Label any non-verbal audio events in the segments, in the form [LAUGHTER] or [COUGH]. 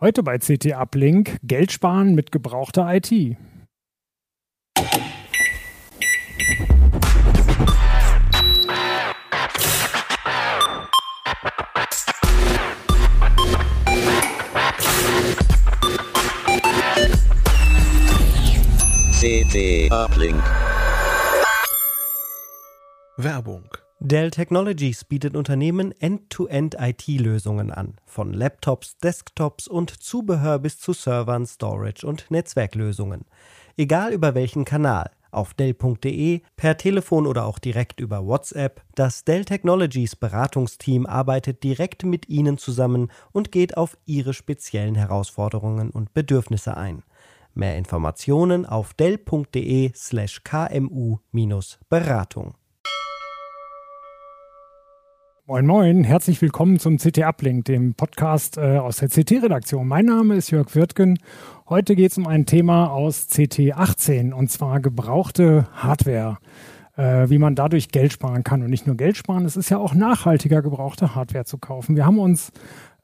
Heute bei CT Uplink Geld sparen mit gebrauchter IT. CT Uplink. Werbung. Dell Technologies bietet Unternehmen End-to-End IT-Lösungen an, von Laptops, Desktops und Zubehör bis zu Servern, Storage und Netzwerklösungen. Egal über welchen Kanal, auf Dell.de, per Telefon oder auch direkt über WhatsApp, das Dell Technologies Beratungsteam arbeitet direkt mit Ihnen zusammen und geht auf Ihre speziellen Herausforderungen und Bedürfnisse ein. Mehr Informationen auf dell.de slash kmu-beratung. Moin Moin, herzlich willkommen zum CT Uplink, dem Podcast äh, aus der CT-Redaktion. Mein Name ist Jörg Wirtgen. Heute geht es um ein Thema aus CT 18 und zwar gebrauchte Hardware. Äh, wie man dadurch Geld sparen kann und nicht nur Geld sparen, es ist ja auch nachhaltiger, gebrauchte Hardware zu kaufen. Wir haben uns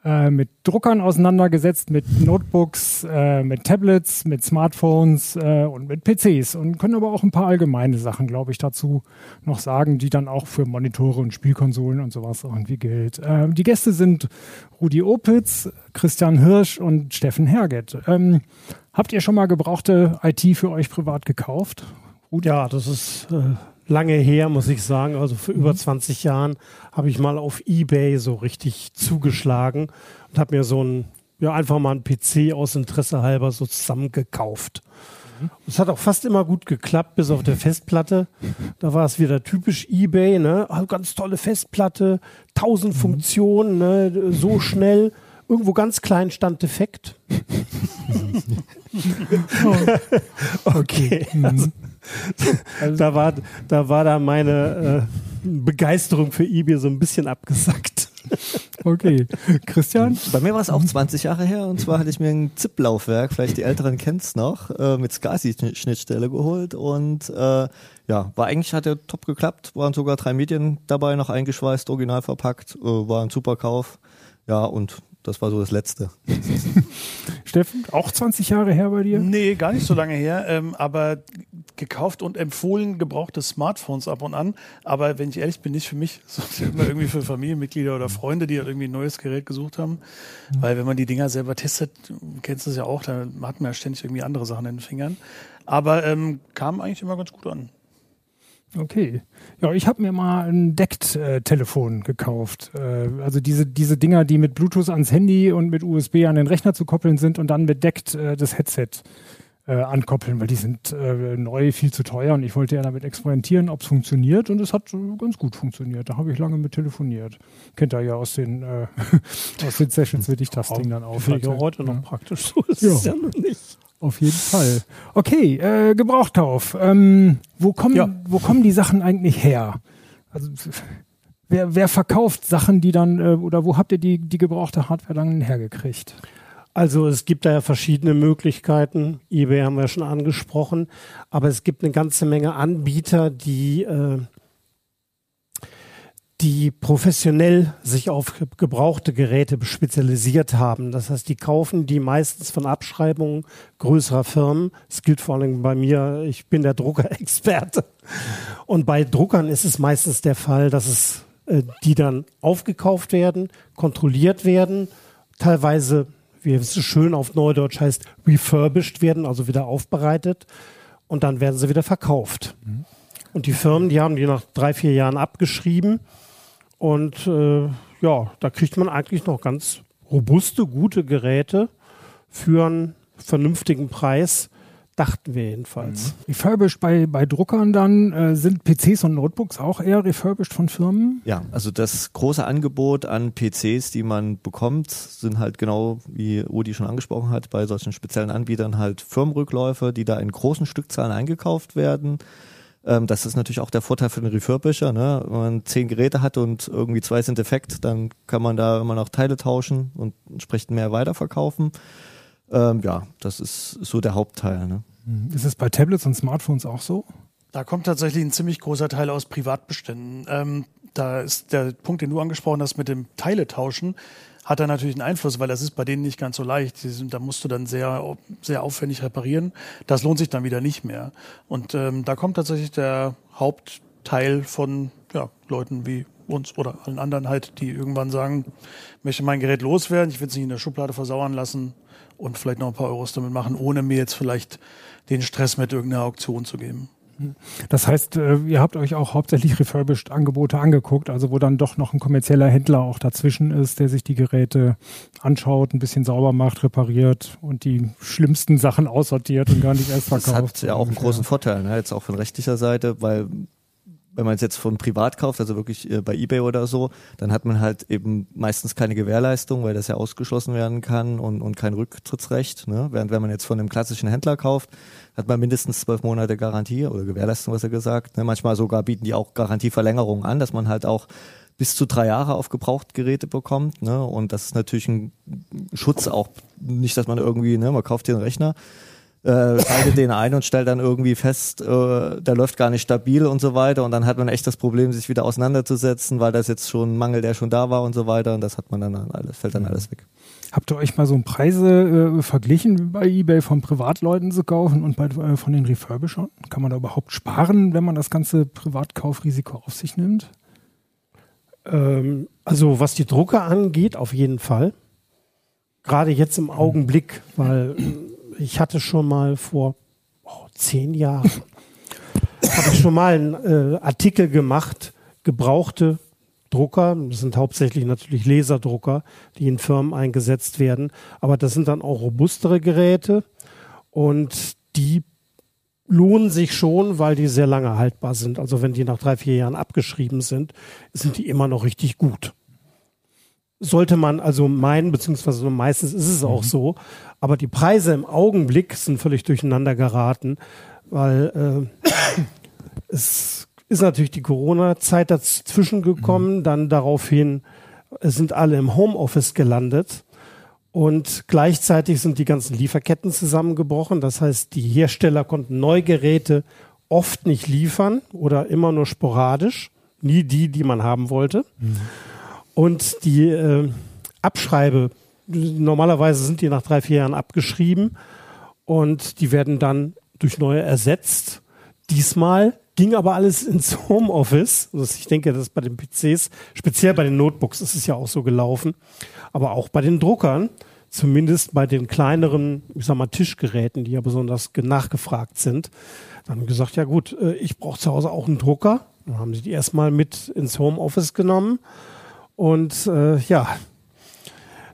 äh, mit Druckern auseinandergesetzt, mit Notebooks, äh, mit Tablets, mit Smartphones äh, und mit PCs und können aber auch ein paar allgemeine Sachen, glaube ich, dazu noch sagen, die dann auch für Monitore und Spielkonsolen und sowas irgendwie gilt. Äh, die Gäste sind Rudi Opitz, Christian Hirsch und Steffen Herget. Ähm, habt ihr schon mal gebrauchte IT für euch privat gekauft? Rudi? Ja, das ist äh, lange her, muss ich sagen. Also für mhm. über 20 Jahren habe ich mal auf Ebay so richtig zugeschlagen und habe mir so ein, ja, einfach mal einen PC aus Interesse halber so zusammengekauft. Es hat auch fast immer gut geklappt, bis auf der Festplatte. Da war es wieder typisch eBay, ne? Also ganz tolle Festplatte, tausend. Funktionen, ne? so schnell. Irgendwo ganz klein stand defekt. [LAUGHS] [LAUGHS] okay. Also, also, da war, da war da meine äh, Begeisterung für eBay so ein bisschen abgesackt. Okay. Christian? Bei mir war es auch 20 Jahre her und zwar hatte ich mir ein ZIP-Laufwerk, vielleicht die Älteren kennen es noch, äh, mit SCSI-Schnittstelle geholt und äh, ja, war eigentlich, hat der top geklappt, waren sogar drei Medien dabei noch eingeschweißt, original verpackt, äh, war ein super Kauf. Ja, und das war so das Letzte. [LAUGHS] Steffen, auch 20 Jahre her bei dir? Nee, gar nicht so lange her, ähm, aber gekauft und empfohlen gebrauchte Smartphones ab und an. Aber wenn ich ehrlich bin, nicht für mich, [LAUGHS] sondern immer irgendwie für Familienmitglieder oder Freunde, die halt irgendwie ein neues Gerät gesucht haben. Mhm. Weil wenn man die Dinger selber testet, kennst du es ja auch, da hat man ja ständig irgendwie andere Sachen in den Fingern. Aber ähm, kam eigentlich immer ganz gut an. Okay. Ja, ich habe mir mal ein Deckt-Telefon gekauft. Äh, also diese, diese Dinger, die mit Bluetooth ans Handy und mit USB an den Rechner zu koppeln sind und dann mit Deckt äh, das Headset äh, ankoppeln, weil die sind neu viel zu teuer und ich wollte ja damit experimentieren, ob es funktioniert und es hat ganz gut funktioniert. Da habe ich lange mit telefoniert. Kennt ihr ja aus den, [LAUGHS] aus den Sessions, wie ich das Ding dann auf. Auch heute noch praktisch so. ist ja. es ja noch nicht. Auf jeden Fall. Okay, äh, Gebrauchtauf. Ähm, wo, kommen, ja. wo kommen die Sachen eigentlich her? Also, wer, wer verkauft Sachen, die dann, äh, oder wo habt ihr die, die gebrauchte Hardware dann hergekriegt? Also es gibt da ja verschiedene Möglichkeiten. eBay haben wir schon angesprochen, aber es gibt eine ganze Menge Anbieter, die äh, die professionell sich auf gebrauchte Geräte spezialisiert haben. Das heißt, die kaufen die meistens von Abschreibungen größerer Firmen. Das gilt vor allem bei mir. Ich bin der Druckerexperte. Und bei Druckern ist es meistens der Fall, dass es äh, die dann aufgekauft werden, kontrolliert werden, teilweise, wie es so schön auf Neudeutsch heißt, refurbished werden, also wieder aufbereitet und dann werden sie wieder verkauft. Mhm. Und die Firmen, die haben die nach drei, vier Jahren abgeschrieben und äh, ja, da kriegt man eigentlich noch ganz robuste, gute Geräte für einen vernünftigen Preis. Dachten wir jedenfalls. Mhm. Refurbished bei, bei Druckern dann, äh, sind PCs und Notebooks auch eher refurbished von Firmen? Ja, also das große Angebot an PCs, die man bekommt, sind halt genau, wie Udi schon angesprochen hat, bei solchen speziellen Anbietern halt Firmenrückläufe, die da in großen Stückzahlen eingekauft werden. Ähm, das ist natürlich auch der Vorteil für den Refurbisher. Ne? Wenn man zehn Geräte hat und irgendwie zwei sind defekt, dann kann man da immer noch Teile tauschen und entsprechend mehr weiterverkaufen. Ähm, ja, das ist so der Hauptteil. Ne? Ist es bei Tablets und Smartphones auch so? Da kommt tatsächlich ein ziemlich großer Teil aus Privatbeständen. Ähm, da ist der Punkt, den du angesprochen hast mit dem Teile tauschen, hat da natürlich einen Einfluss, weil das ist bei denen nicht ganz so leicht. Sind, da musst du dann sehr, sehr aufwendig reparieren. Das lohnt sich dann wieder nicht mehr. Und ähm, da kommt tatsächlich der Hauptteil von ja, Leuten wie uns oder allen anderen halt, die irgendwann sagen, möchte mein Gerät loswerden, ich will es nicht in der Schublade versauern lassen und vielleicht noch ein paar Euros damit machen, ohne mir jetzt vielleicht den Stress mit irgendeiner Auktion zu geben. Das heißt, äh, ihr habt euch auch hauptsächlich refurbished Angebote angeguckt, also wo dann doch noch ein kommerzieller Händler auch dazwischen ist, der sich die Geräte anschaut, ein bisschen sauber macht, repariert und die schlimmsten Sachen aussortiert und gar nicht erst verkauft. Das hat ja auch einen großen Vorteil, ne? jetzt auch von rechtlicher Seite, weil wenn man es jetzt von privat kauft, also wirklich äh, bei eBay oder so, dann hat man halt eben meistens keine Gewährleistung, weil das ja ausgeschlossen werden kann und, und kein Rücktrittsrecht. Ne? Während wenn man jetzt von einem klassischen Händler kauft, hat man mindestens zwölf Monate Garantie oder Gewährleistung, was er gesagt. Ne? Manchmal sogar bieten die auch Garantieverlängerungen an, dass man halt auch bis zu drei Jahre auf Gebrauchtgeräte bekommt. Ne? Und das ist natürlich ein Schutz auch, nicht, dass man irgendwie, ne, man kauft hier einen Rechner, äh, schaltet den ein und stellt dann irgendwie fest, äh, der läuft gar nicht stabil und so weiter. Und dann hat man echt das Problem, sich wieder auseinanderzusetzen, weil das jetzt schon ein Mangel, der schon da war und so weiter. Und das hat man dann alles, fällt dann mhm. alles weg. Habt ihr euch mal so Preise äh, verglichen bei eBay von Privatleuten zu kaufen und bei, äh, von den Refurbishern? Kann man da überhaupt sparen, wenn man das ganze Privatkaufrisiko auf sich nimmt? Ähm, also was die Drucker angeht, auf jeden Fall. Gerade jetzt im Augenblick, weil ich hatte schon mal vor oh, zehn Jahren, [LAUGHS] habe ich schon mal einen äh, Artikel gemacht, gebrauchte Drucker, das sind hauptsächlich natürlich Laserdrucker, die in Firmen eingesetzt werden, aber das sind dann auch robustere Geräte und die lohnen sich schon, weil die sehr lange haltbar sind. Also wenn die nach drei, vier Jahren abgeschrieben sind, sind die immer noch richtig gut sollte man also meinen, beziehungsweise meistens ist es auch mhm. so. Aber die Preise im Augenblick sind völlig durcheinander geraten, weil äh, es ist natürlich die Corona-Zeit dazwischen gekommen, mhm. dann daraufhin sind alle im Homeoffice gelandet. Und gleichzeitig sind die ganzen Lieferketten zusammengebrochen. Das heißt, die Hersteller konnten Neugeräte oft nicht liefern oder immer nur sporadisch. Nie die, die man haben wollte. Mhm. Und die äh, Abschreibe, normalerweise sind die nach drei, vier Jahren abgeschrieben und die werden dann durch neue ersetzt. Diesmal ging aber alles ins Homeoffice. Also ich denke, das ist bei den PCs, speziell bei den Notebooks ist es ja auch so gelaufen, aber auch bei den Druckern, zumindest bei den kleineren, ich sag mal, Tischgeräten, die ja besonders nachgefragt sind. Dann haben gesagt, ja gut, äh, ich brauche zu Hause auch einen Drucker. Dann haben sie die erstmal mit ins Homeoffice genommen und äh, ja,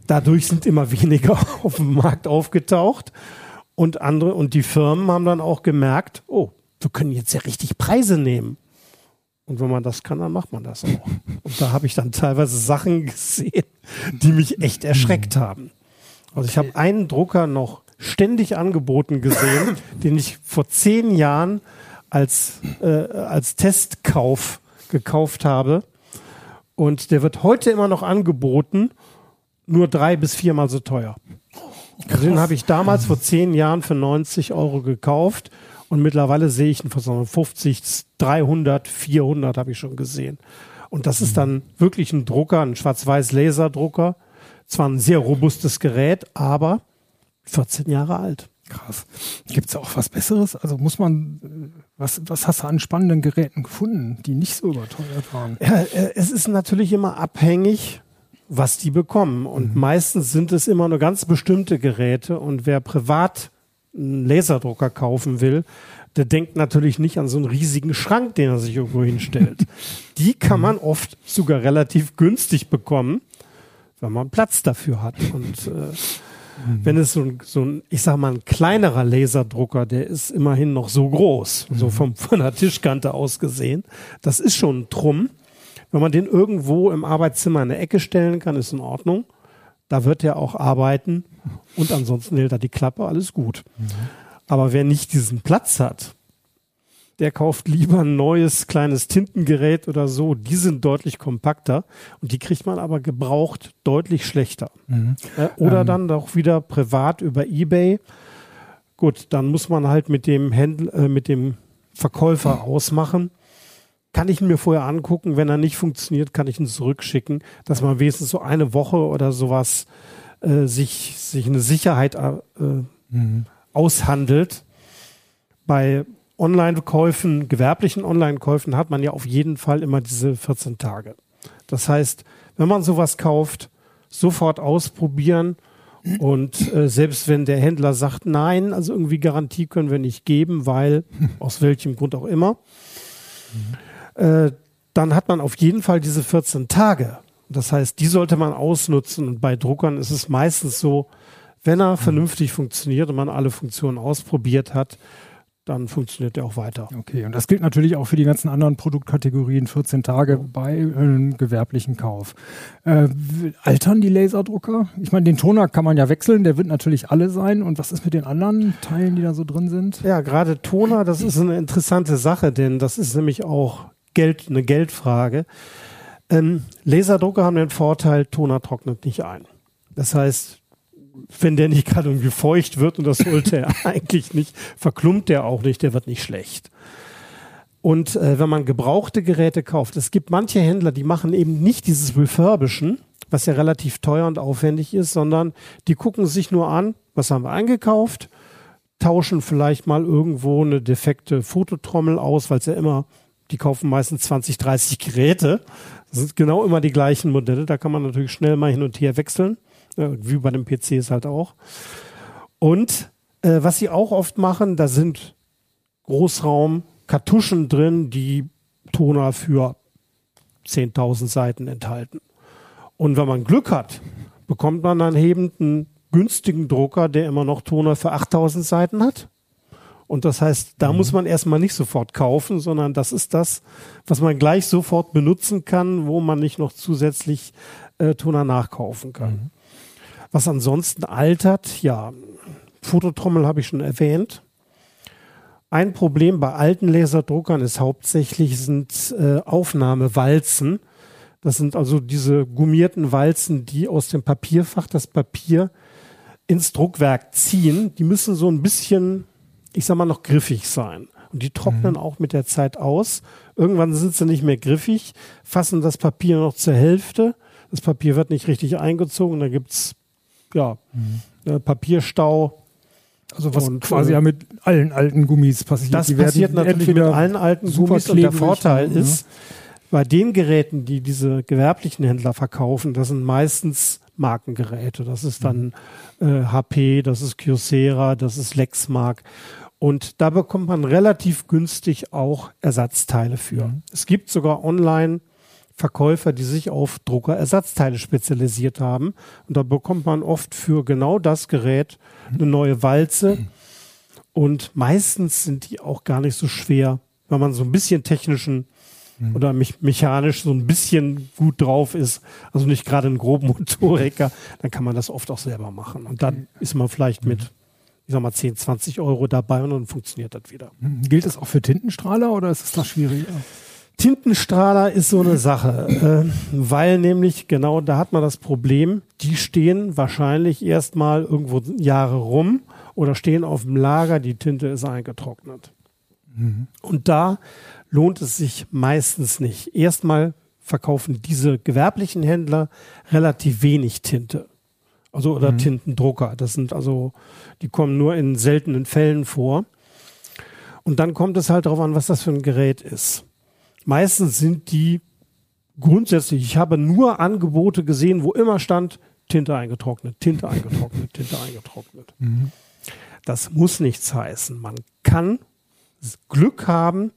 dadurch sind immer [LAUGHS] weniger auf dem Markt aufgetaucht. Und andere, und die Firmen haben dann auch gemerkt, oh, wir können jetzt ja richtig Preise nehmen. Und wenn man das kann, dann macht man das auch. Und da habe ich dann teilweise Sachen [LAUGHS] gesehen, die mich echt erschreckt haben. Also ich habe einen Drucker noch ständig angeboten gesehen, [LAUGHS] den ich vor zehn Jahren als, äh, als Testkauf gekauft habe. Und der wird heute immer noch angeboten, nur drei bis viermal so teuer. Also den habe ich damals vor zehn Jahren für 90 Euro gekauft und mittlerweile sehe ich ihn für 50, 300, 400 habe ich schon gesehen. Und das ist dann wirklich ein Drucker, ein schwarz-weiß Laserdrucker. Zwar ein sehr robustes Gerät, aber 14 Jahre alt. Krass. Gibt es auch was Besseres? Also muss man, was, was hast du an spannenden Geräten gefunden, die nicht so überteuert waren? Ja, äh, es ist natürlich immer abhängig, was die bekommen. Und mhm. meistens sind es immer nur ganz bestimmte Geräte. Und wer privat einen Laserdrucker kaufen will, der denkt natürlich nicht an so einen riesigen Schrank, den er sich irgendwo hinstellt. [LAUGHS] die kann man oft sogar relativ günstig bekommen, wenn man Platz dafür hat. Und äh, Mhm. Wenn es so ein, so ein, ich sag mal, ein kleinerer Laserdrucker, der ist immerhin noch so groß, mhm. so vom, von der Tischkante aus gesehen. Das ist schon ein Trumm. Wenn man den irgendwo im Arbeitszimmer in der Ecke stellen kann, ist in Ordnung. Da wird er auch arbeiten und ansonsten hält er die Klappe, alles gut. Mhm. Aber wer nicht diesen Platz hat, der kauft lieber ein neues kleines Tintengerät oder so. Die sind deutlich kompakter und die kriegt man aber gebraucht deutlich schlechter. Mhm. Äh, oder ähm. dann auch wieder privat über eBay. Gut, dann muss man halt mit dem Händler, äh, mit dem Verkäufer ausmachen. kann ich ihn mir vorher angucken. Wenn er nicht funktioniert, kann ich ihn zurückschicken, dass man wenigstens so eine Woche oder sowas äh, sich, sich eine Sicherheit äh, mhm. aushandelt. Bei Online-Käufen, gewerblichen Online-Käufen hat man ja auf jeden Fall immer diese 14 Tage. Das heißt, wenn man sowas kauft, sofort ausprobieren und äh, selbst wenn der Händler sagt, nein, also irgendwie Garantie können wir nicht geben, weil [LAUGHS] aus welchem Grund auch immer, äh, dann hat man auf jeden Fall diese 14 Tage. Das heißt, die sollte man ausnutzen. Und bei Druckern ist es meistens so, wenn er vernünftig funktioniert und man alle Funktionen ausprobiert hat, dann funktioniert der auch weiter. Okay, und das gilt natürlich auch für die ganzen anderen Produktkategorien, 14 Tage bei einem gewerblichen Kauf. Äh, altern die Laserdrucker? Ich meine, den Toner kann man ja wechseln, der wird natürlich alle sein. Und was ist mit den anderen Teilen, die da so drin sind? Ja, gerade Toner, das ist eine interessante Sache, denn das ist nämlich auch Geld, eine Geldfrage. Ähm, Laserdrucker haben den Vorteil, Toner trocknet nicht ein. Das heißt, wenn der nicht gerade irgendwie feucht wird, und das sollte er [LAUGHS] eigentlich nicht, verklumpt der auch nicht, der wird nicht schlecht. Und äh, wenn man gebrauchte Geräte kauft, es gibt manche Händler, die machen eben nicht dieses Refurbischen, was ja relativ teuer und aufwendig ist, sondern die gucken sich nur an, was haben wir eingekauft, tauschen vielleicht mal irgendwo eine defekte Fototrommel aus, weil es ja immer, die kaufen meistens 20, 30 Geräte. Das sind genau immer die gleichen Modelle, da kann man natürlich schnell mal hin und her wechseln. Ja, wie bei den PCs halt auch. Und äh, was sie auch oft machen, da sind Großraum-Kartuschen drin, die Toner für 10.000 Seiten enthalten. Und wenn man Glück hat, bekommt man dann eben einen günstigen Drucker, der immer noch Toner für 8000 Seiten hat. Und das heißt, da mhm. muss man erstmal nicht sofort kaufen, sondern das ist das, was man gleich sofort benutzen kann, wo man nicht noch zusätzlich äh, Toner nachkaufen kann. Mhm. Was ansonsten altert, ja, Fototrommel habe ich schon erwähnt. Ein Problem bei alten Laserdruckern ist hauptsächlich sind äh, Aufnahmewalzen. Das sind also diese gummierten Walzen, die aus dem Papierfach das Papier ins Druckwerk ziehen. Die müssen so ein bisschen, ich sag mal, noch griffig sein. Und die trocknen mhm. auch mit der Zeit aus. Irgendwann sind sie nicht mehr griffig, fassen das Papier noch zur Hälfte. Das Papier wird nicht richtig eingezogen. Da gibt's ja, mhm. Papierstau. Also was und, quasi äh, ja mit allen alten Gummis passiert. Das Die passiert natürlich mit allen alten Gummis und der Vorteil und, ist, bei den Geräten, die diese gewerblichen Händler verkaufen, das sind meistens Markengeräte. Das ist dann äh, HP, das ist Kyocera, das ist Lexmark. Und da bekommt man relativ günstig auch Ersatzteile für. Mhm. Es gibt sogar online Verkäufer, die sich auf Druckerersatzteile spezialisiert haben. Und da bekommt man oft für genau das Gerät eine neue Walze. Und meistens sind die auch gar nicht so schwer, wenn man so ein bisschen technischen mhm. oder me mechanisch so ein bisschen gut drauf ist, also nicht gerade ein groben Motoriker, dann kann man das oft auch selber machen. Und dann ist man vielleicht mit, ich sag mal, 10, 20 Euro dabei und dann funktioniert das wieder. Gilt das auch für Tintenstrahler oder ist es da schwieriger? Tintenstrahler ist so eine Sache, äh, weil nämlich genau da hat man das Problem, die stehen wahrscheinlich erstmal irgendwo Jahre rum oder stehen auf dem Lager, die Tinte ist eingetrocknet. Mhm. Und da lohnt es sich meistens nicht. Erstmal verkaufen diese gewerblichen Händler relativ wenig Tinte. Also oder mhm. Tintendrucker. Das sind also, die kommen nur in seltenen Fällen vor. Und dann kommt es halt darauf an, was das für ein Gerät ist meistens sind die grundsätzlich, ich habe nur Angebote gesehen, wo immer stand, Tinte eingetrocknet, Tinte eingetrocknet, Tinte eingetrocknet. Mhm. Das muss nichts heißen. Man kann Glück haben,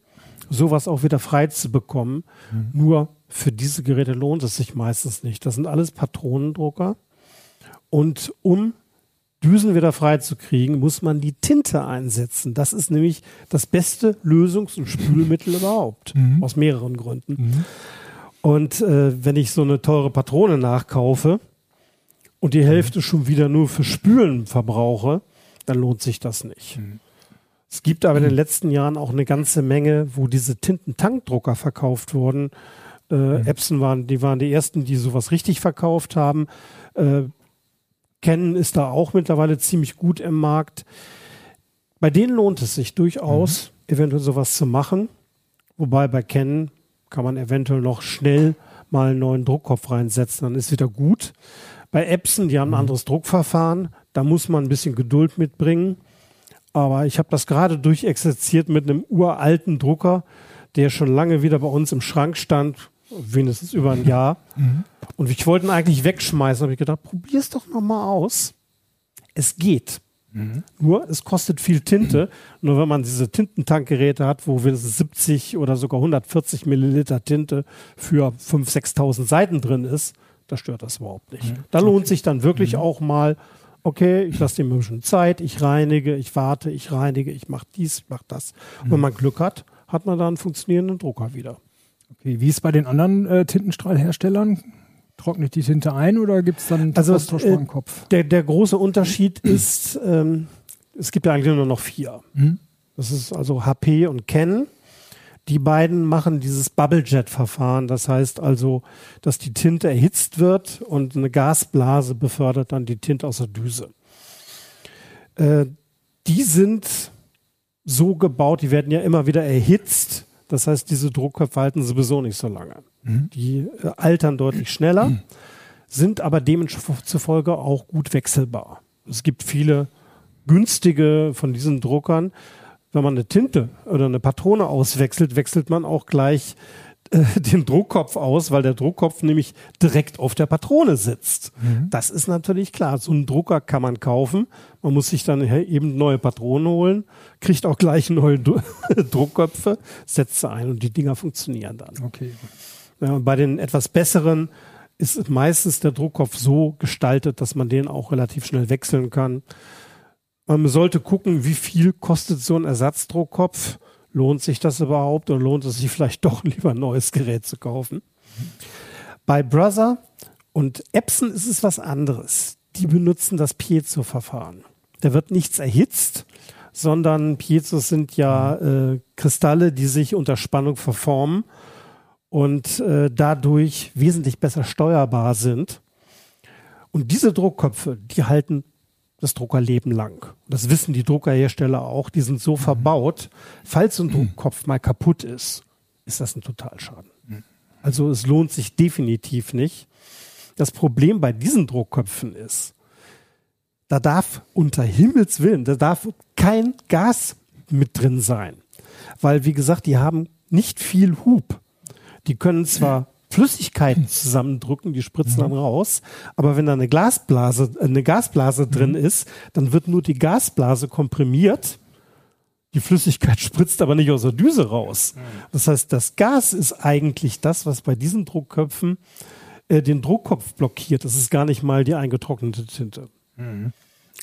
sowas auch wieder frei zu bekommen. Mhm. Nur für diese Geräte lohnt es sich meistens nicht. Das sind alles Patronendrucker. Und um Düsen wieder frei zu kriegen, muss man die Tinte einsetzen. Das ist nämlich das beste Lösungs- und Spülmittel überhaupt. Mhm. Aus mehreren Gründen. Mhm. Und äh, wenn ich so eine teure Patrone nachkaufe und die Hälfte mhm. schon wieder nur für Spülen verbrauche, dann lohnt sich das nicht. Mhm. Es gibt aber in den mhm. letzten Jahren auch eine ganze Menge, wo diese Tintentankdrucker verkauft wurden. Äh, mhm. Epson waren, die waren die ersten, die sowas richtig verkauft haben. Äh, Canon ist da auch mittlerweile ziemlich gut im Markt. Bei denen lohnt es sich durchaus, mhm. eventuell sowas zu machen. Wobei bei Canon kann man eventuell noch schnell mal einen neuen Druckkopf reinsetzen, dann ist wieder gut. Bei Epson, die haben ein anderes Druckverfahren, da muss man ein bisschen Geduld mitbringen. Aber ich habe das gerade durchexerziert mit einem uralten Drucker, der schon lange wieder bei uns im Schrank stand, wenigstens über ein Jahr. Und ich wollte ihn eigentlich wegschmeißen, habe ich gedacht, probier's doch noch mal aus. Es geht. Nur, es kostet viel Tinte. Nur wenn man diese Tintentankgeräte hat, wo wenigstens 70 oder sogar 140 Milliliter Tinte für 5.000, 6.000 Seiten drin ist, da stört das überhaupt nicht. Da lohnt sich dann wirklich auch mal, okay, ich lasse dem ein bisschen Zeit, ich reinige, ich warte, ich reinige, ich mache dies, ich mache das. Und wenn man Glück hat, hat man da einen funktionierenden Drucker wieder. Okay, wie ist bei den anderen äh, Tintenstrahlherstellern? Trocknet die Tinte ein oder gibt es dann Also, Austausch äh, Kopf? Der, der große Unterschied [CLEARS THROAT] ist, ähm, es gibt ja eigentlich nur noch vier. Mhm. Das ist also HP und Canon. Die beiden machen dieses Bubblejet-Verfahren. Das heißt also, dass die Tinte erhitzt wird und eine Gasblase befördert dann die Tinte aus der Düse. Äh, die sind so gebaut, die werden ja immer wieder erhitzt. Das heißt, diese Druckköpfe halten sowieso nicht so lange. Die äh, altern deutlich schneller, sind aber demzufolge auch gut wechselbar. Es gibt viele günstige von diesen Druckern. Wenn man eine Tinte oder eine Patrone auswechselt, wechselt man auch gleich äh, den Druckkopf aus, weil der Druckkopf nämlich direkt auf der Patrone sitzt. Das ist natürlich klar. So einen Drucker kann man kaufen. Man muss sich dann eben neue Patronen holen, kriegt auch gleich neue Dru [LAUGHS] Druckköpfe, setzt sie ein und die Dinger funktionieren dann. Okay. Ja, bei den etwas besseren ist meistens der Druckkopf so gestaltet, dass man den auch relativ schnell wechseln kann. Man sollte gucken, wie viel kostet so ein Ersatzdruckkopf. Lohnt sich das überhaupt oder lohnt es sich vielleicht doch [LAUGHS] lieber ein neues Gerät zu kaufen? Bei Brother und Epson ist es was anderes. Die benutzen das Piezo-Verfahren. Da wird nichts erhitzt, sondern Piezos sind ja äh, Kristalle, die sich unter Spannung verformen und äh, dadurch wesentlich besser steuerbar sind. Und diese Druckköpfe, die halten das Druckerleben lang. Das wissen die Druckerhersteller auch. Die sind so verbaut, falls ein Druckkopf mal kaputt ist, ist das ein Totalschaden. Also es lohnt sich definitiv nicht. Das Problem bei diesen Druckköpfen ist, da darf unter Himmels Willen, da darf kein Gas mit drin sein. Weil, wie gesagt, die haben nicht viel Hub. Die können zwar Flüssigkeiten zusammendrücken, die spritzen dann raus, aber wenn da eine Glasblase, äh, eine Gasblase drin ist, dann wird nur die Gasblase komprimiert. Die Flüssigkeit [LAUGHS] spritzt aber nicht aus der Düse raus. Das heißt, das Gas ist eigentlich das, was bei diesen Druckköpfen äh, den Druckkopf blockiert. Das ist gar nicht mal die eingetrocknete Tinte. Und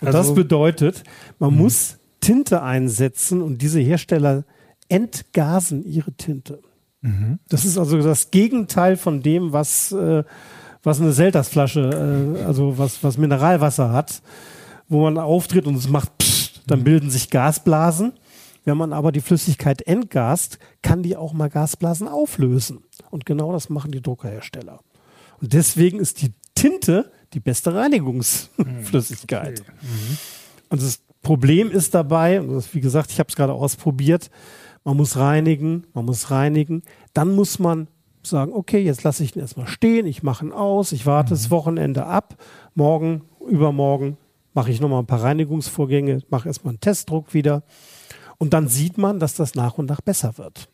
das Also- bedeutet, man muss Tinte einsetzen und diese Hersteller entgasen ihre Tinte. Das ist also das Gegenteil von dem, was, äh, was eine Seltersflasche, äh, also was, was Mineralwasser hat, wo man auftritt und es macht pssst, dann bilden sich Gasblasen. Wenn man aber die Flüssigkeit entgast, kann die auch mal Gasblasen auflösen. Und genau das machen die Druckerhersteller. Und deswegen ist die Tinte die beste Reinigungsflüssigkeit. Und das Problem ist dabei, wie gesagt, ich habe es gerade ausprobiert, man muss reinigen, man muss reinigen. Dann muss man sagen, okay, jetzt lasse ich ihn erstmal stehen, ich mache ihn aus, ich warte das Wochenende ab, morgen, übermorgen mache ich nochmal ein paar Reinigungsvorgänge, mache erstmal einen Testdruck wieder. Und dann sieht man, dass das nach und nach besser wird.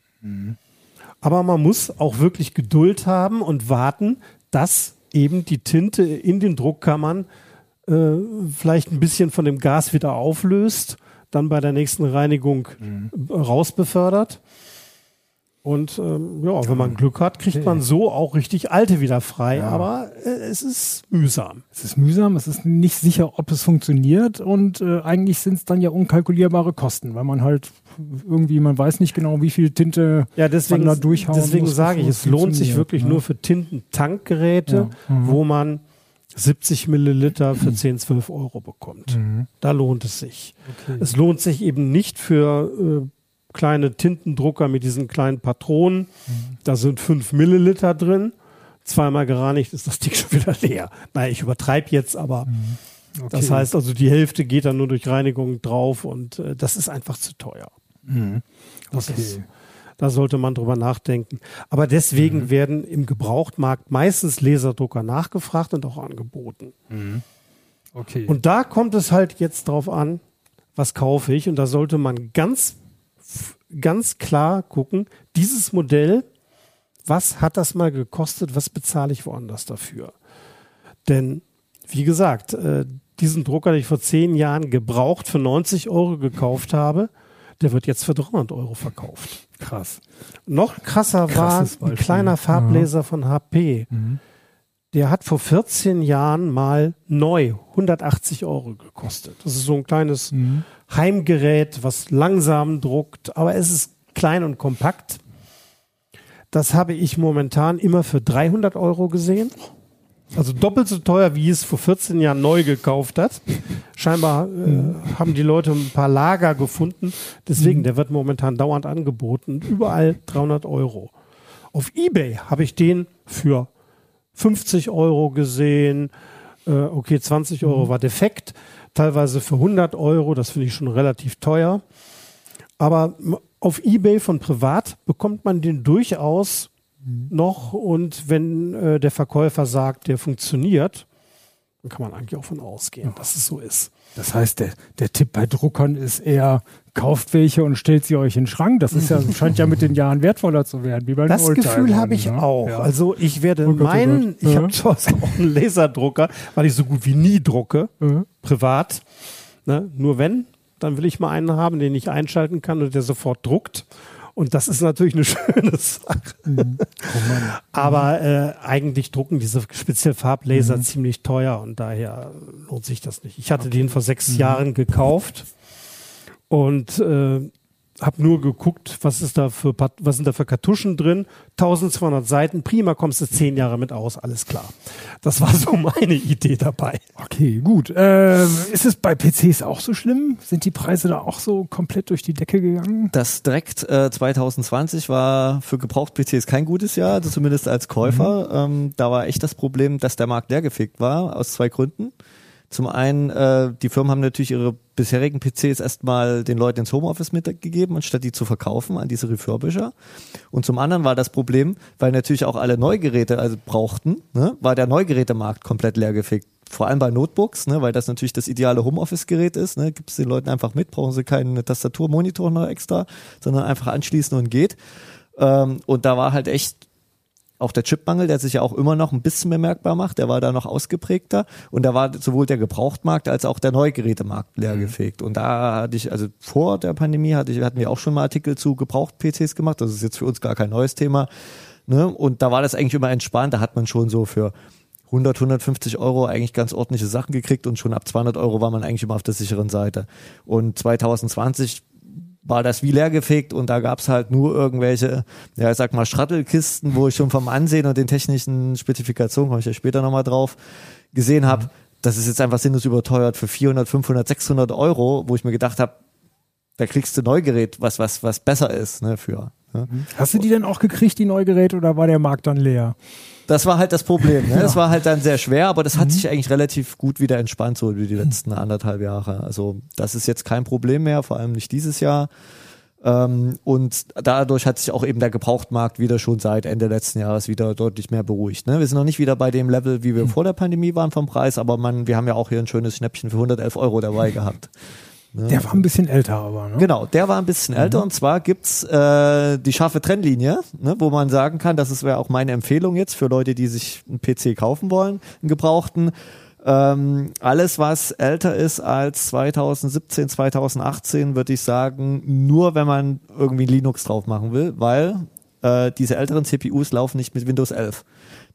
Aber man muss auch wirklich Geduld haben und warten, dass eben die Tinte in den Druckkammern äh, vielleicht ein bisschen von dem Gas wieder auflöst, dann bei der nächsten Reinigung äh, rausbefördert. Und ähm, ja, wenn man Glück hat, kriegt man so auch richtig alte wieder frei. Aber äh, es ist mühsam. Es ist mühsam, es ist nicht sicher, ob es funktioniert und äh, eigentlich sind es dann ja unkalkulierbare Kosten, weil man halt irgendwie, man weiß nicht genau, wie viel Tinte Ja, deswegen, man da durchhauen deswegen muss, sage ich, es lohnt sich wirklich ne? nur für Tintentankgeräte, Ja. Mhm. wo man 70 Milliliter für 10, 12 Euro bekommt. Mhm. Da lohnt es sich. Es lohnt sich eben nicht für äh, kleine Tintendrucker mit diesen kleinen Patronen. Mhm. Da sind 5 Milliliter drin. Zweimal gereinigt ist das Ding schon wieder leer. Naja, ich übertreibe jetzt, aber Mhm. das Okay. heißt also, die Hälfte geht dann nur durch Reinigung drauf und äh, das ist einfach zu teuer. Das Okay. ist, Da sollte man drüber nachdenken. Aber deswegen Mhm. werden im Gebrauchtmarkt meistens Laserdrucker nachgefragt und auch angeboten. Okay. Und da kommt es halt jetzt drauf an, was kaufe ich. Und da sollte man ganz, ganz klar gucken, dieses Modell, was hat das mal gekostet, was bezahle ich woanders dafür? Denn, wie gesagt, äh, diesen Drucker, den ich vor zehn Jahren gebraucht für 90 Euro gekauft habe, der wird jetzt für 300 Euro verkauft. krass. Noch krasser Krasses war ein Beispiel. kleiner Farblaser von HP. Der hat vor 14 Jahren mal neu 180 Euro gekostet. Das ist so ein kleines Heimgerät, was langsam druckt, aber es ist klein und kompakt. Das habe ich momentan immer für 300 Euro gesehen. Also doppelt so teuer, wie es vor 14 Jahren neu gekauft hat. Scheinbar äh, haben die Leute ein paar Lager gefunden. Deswegen, der wird momentan dauernd angeboten. Überall 300 Euro. Auf Ebay habe ich den für 50 Euro gesehen. Äh, okay, 20 Euro war defekt. Teilweise für 100 Euro. Das finde ich schon relativ teuer. Aber auf Ebay von privat bekommt man den durchaus noch. Und wenn äh, der Verkäufer sagt, der funktioniert, dann kann man eigentlich auch von ausgehen, dass es so ist. Das heißt, der, der Tipp bei Druckern ist eher, kauft welche und stellt sie euch in den Schrank. Das ist ja, [LAUGHS] scheint ja mit den Jahren wertvoller zu werden, wie bei Das Gefühl habe ich ne? auch. Ja. Also ich werde Oh Gott, oh meinen, Gott. ich Ja. habe zu Hause auch einen Laserdrucker, weil ich so gut wie nie drucke, Mhm. privat. Ne? Nur wenn, dann will ich mal einen haben, den ich einschalten kann und der sofort druckt. Und das ist natürlich eine [LAUGHS] schöne Sache. Mhm. Aber äh, eigentlich drucken diese speziell Farblaser Mhm. ziemlich teuer und daher lohnt sich das nicht. Ich hatte den vor sechs Mhm. Jahren gekauft und äh, habe nur geguckt, was ist da für was sind da für Kartuschen drin? 1200 Seiten, prima, kommst du zehn Jahre mit aus, alles klar. Das war so [LAUGHS] meine Idee dabei. Okay, gut. Ähm, ist es bei PCs auch so schlimm? Sind die Preise da auch so komplett durch die Decke gegangen? Das direkt äh, 2020 war für Gebraucht-PCs kein gutes Jahr, also zumindest als Käufer. Ähm, da war echt das Problem, dass der Markt leergefegt war, aus zwei Gründen. Zum einen, äh, die Firmen haben natürlich ihre bisherigen PCs erstmal den Leuten ins Homeoffice mitgegeben, anstatt die zu verkaufen an diese Refurbisher. Und zum anderen war das Problem, weil natürlich auch alle Neugeräte also brauchten, ne, war der Neugerätemarkt komplett leergefegt. Vor allem bei Notebooks, ne, weil das natürlich das ideale Homeoffice-Gerät ist. Ne, Gibt es den Leuten einfach mit, brauchen sie keine Tastatur, Monitor noch extra, sondern einfach anschließen und geht. Ähm, und da war halt echt auch der Chipmangel, der sich ja auch immer noch ein bisschen bemerkbar macht, der war da noch ausgeprägter und da war sowohl der Gebrauchtmarkt als auch der Neugerätemarkt leergefegt. Und da hatte ich, also vor der Pandemie hatte ich, hatten wir auch schon mal Artikel zu Gebraucht-PCs gemacht, das ist jetzt für uns gar kein neues Thema. Ne? Und da war das eigentlich immer entspannt, da hat man schon so für 100, 150 Euro eigentlich ganz ordentliche Sachen gekriegt und schon ab 200 Euro war man eigentlich immer auf der sicheren Seite. Und 2020 war das wie leergefegt und da gab's halt nur irgendwelche, ja, ich sag mal, Schrattelkisten, wo ich schon vom Ansehen und den technischen Spezifikationen, komme ich ja später nochmal drauf, gesehen habe, das ist jetzt einfach sinnlos überteuert für 400, 500, 600 Euro, wo ich mir gedacht habe, da kriegst du ein Neugerät, was, was, was besser ist, ne, für. Ne? Hast du die denn auch gekriegt, die Neugeräte, oder war der Markt dann leer? Das war halt das Problem. Ne? [LAUGHS] Das war halt dann sehr schwer, aber das hat sich eigentlich relativ gut wieder entspannt, so wie die letzten anderthalb Jahre. Also das ist jetzt kein Problem mehr, vor allem nicht dieses Jahr. Ähm, und dadurch hat sich auch eben der Gebrauchtmarkt wieder schon seit Ende letzten Jahres wieder deutlich mehr beruhigt. Ne? Wir sind noch nicht wieder bei dem Level, wie wir vor der Pandemie waren vom Preis, aber man, wir haben ja auch hier ein schönes Schnäppchen für 111 Euro dabei gehabt. Ne? Der war ein bisschen älter, aber. Ne? Genau, der war ein bisschen älter und zwar gibt's äh, die scharfe Trennlinie, ne, wo man sagen kann, das wäre auch meine Empfehlung jetzt für Leute, die sich einen PC kaufen wollen, einen gebrauchten. Ähm, alles, was älter ist als 2017, 2018, würde ich sagen, nur wenn man irgendwie Linux drauf machen will, weil äh, diese älteren CPUs laufen nicht mit Windows 11.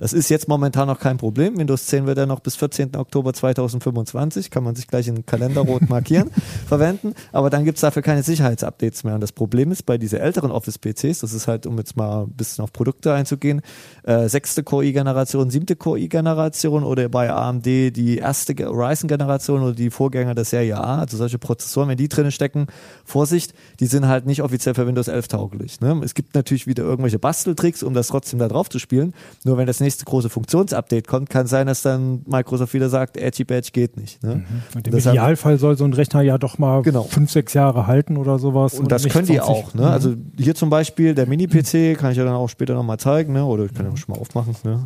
Das ist jetzt momentan noch kein Problem. Windows 10 wird ja noch bis 14. Oktober 2025, kann man sich gleich in den Kalender rot markieren, [LAUGHS] verwenden. Aber dann gibt's dafür keine Sicherheitsupdates mehr. Und das Problem ist bei diese älteren Office-PCs, das ist halt, um jetzt mal ein bisschen auf Produkte einzugehen, äh, sechste Core-i-Generation, siebte Core-i-Generation oder bei AMD die erste Ge- Ryzen-Generation oder die Vorgänger der Serie A, also solche Prozessoren, wenn die drinne stecken, Vorsicht, die sind halt nicht offiziell für Windows 11 tauglich. Ne? Es gibt natürlich wieder irgendwelche Basteltricks, um das trotzdem da drauf zu spielen. Nur wenn das nächste große Funktionsupdate kommt, kann sein, dass dann Microsoft wieder sagt, Edgy Badge geht nicht. Ne? Mhm. Und im Idealfall soll so ein Rechner ja doch mal Genau. fünf, sechs Jahre halten oder sowas. Und das nicht können die 20. auch. Ne? Mhm. Also hier zum Beispiel der Mini-PC, kann ich ja dann auch später nochmal zeigen, ne? oder ich kann ja schon mal aufmachen. Ne?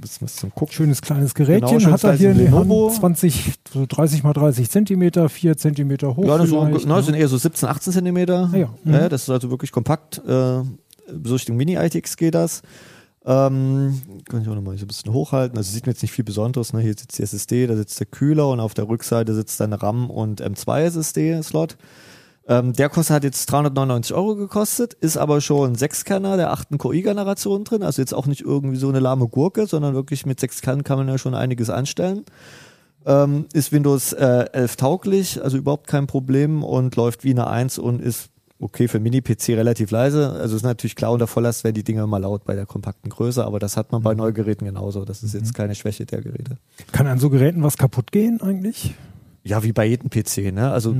Bisschen was zum Gucken. Schönes kleines Gerätchen, Genau, hat er hier Lenovo. 20, so 30 mal 30 Zentimeter, 4 Zentimeter hoch. Ja, das, so, vielleicht, ne, sind eher so 17, 18 Zentimeter. Ah ja. Mhm. Ja, das ist also wirklich kompakt. Äh, so Richtung Mini-ITX geht das. Ähm, kann ich auch nochmal so ein bisschen hochhalten. Also sieht man jetzt nicht viel Besonderes. Ne? Hier sitzt die SSD, da sitzt der Kühler und auf der Rückseite sitzt dann RAM und M2 SSD-Slot. Ähm, der kostet hat jetzt 399 Euro gekostet, ist aber schon Sechskerner der achten QI-Generation drin. Also jetzt auch nicht irgendwie so eine lahme Gurke, sondern wirklich mit sechs Kernen kann man ja schon einiges anstellen. Ähm, ist Windows äh, 11 tauglich, also überhaupt kein Problem und läuft wie eine 1 und ist okay für Mini-PC relativ leise. Also ist natürlich klar unter Volllast werden die Dinge immer laut bei der kompakten Größe, aber das hat man bei Neugeräten genauso. Das ist jetzt keine Schwäche der Geräte. Kann an so Geräten was kaputt gehen eigentlich? Ja, wie bei jedem PC, ne? Also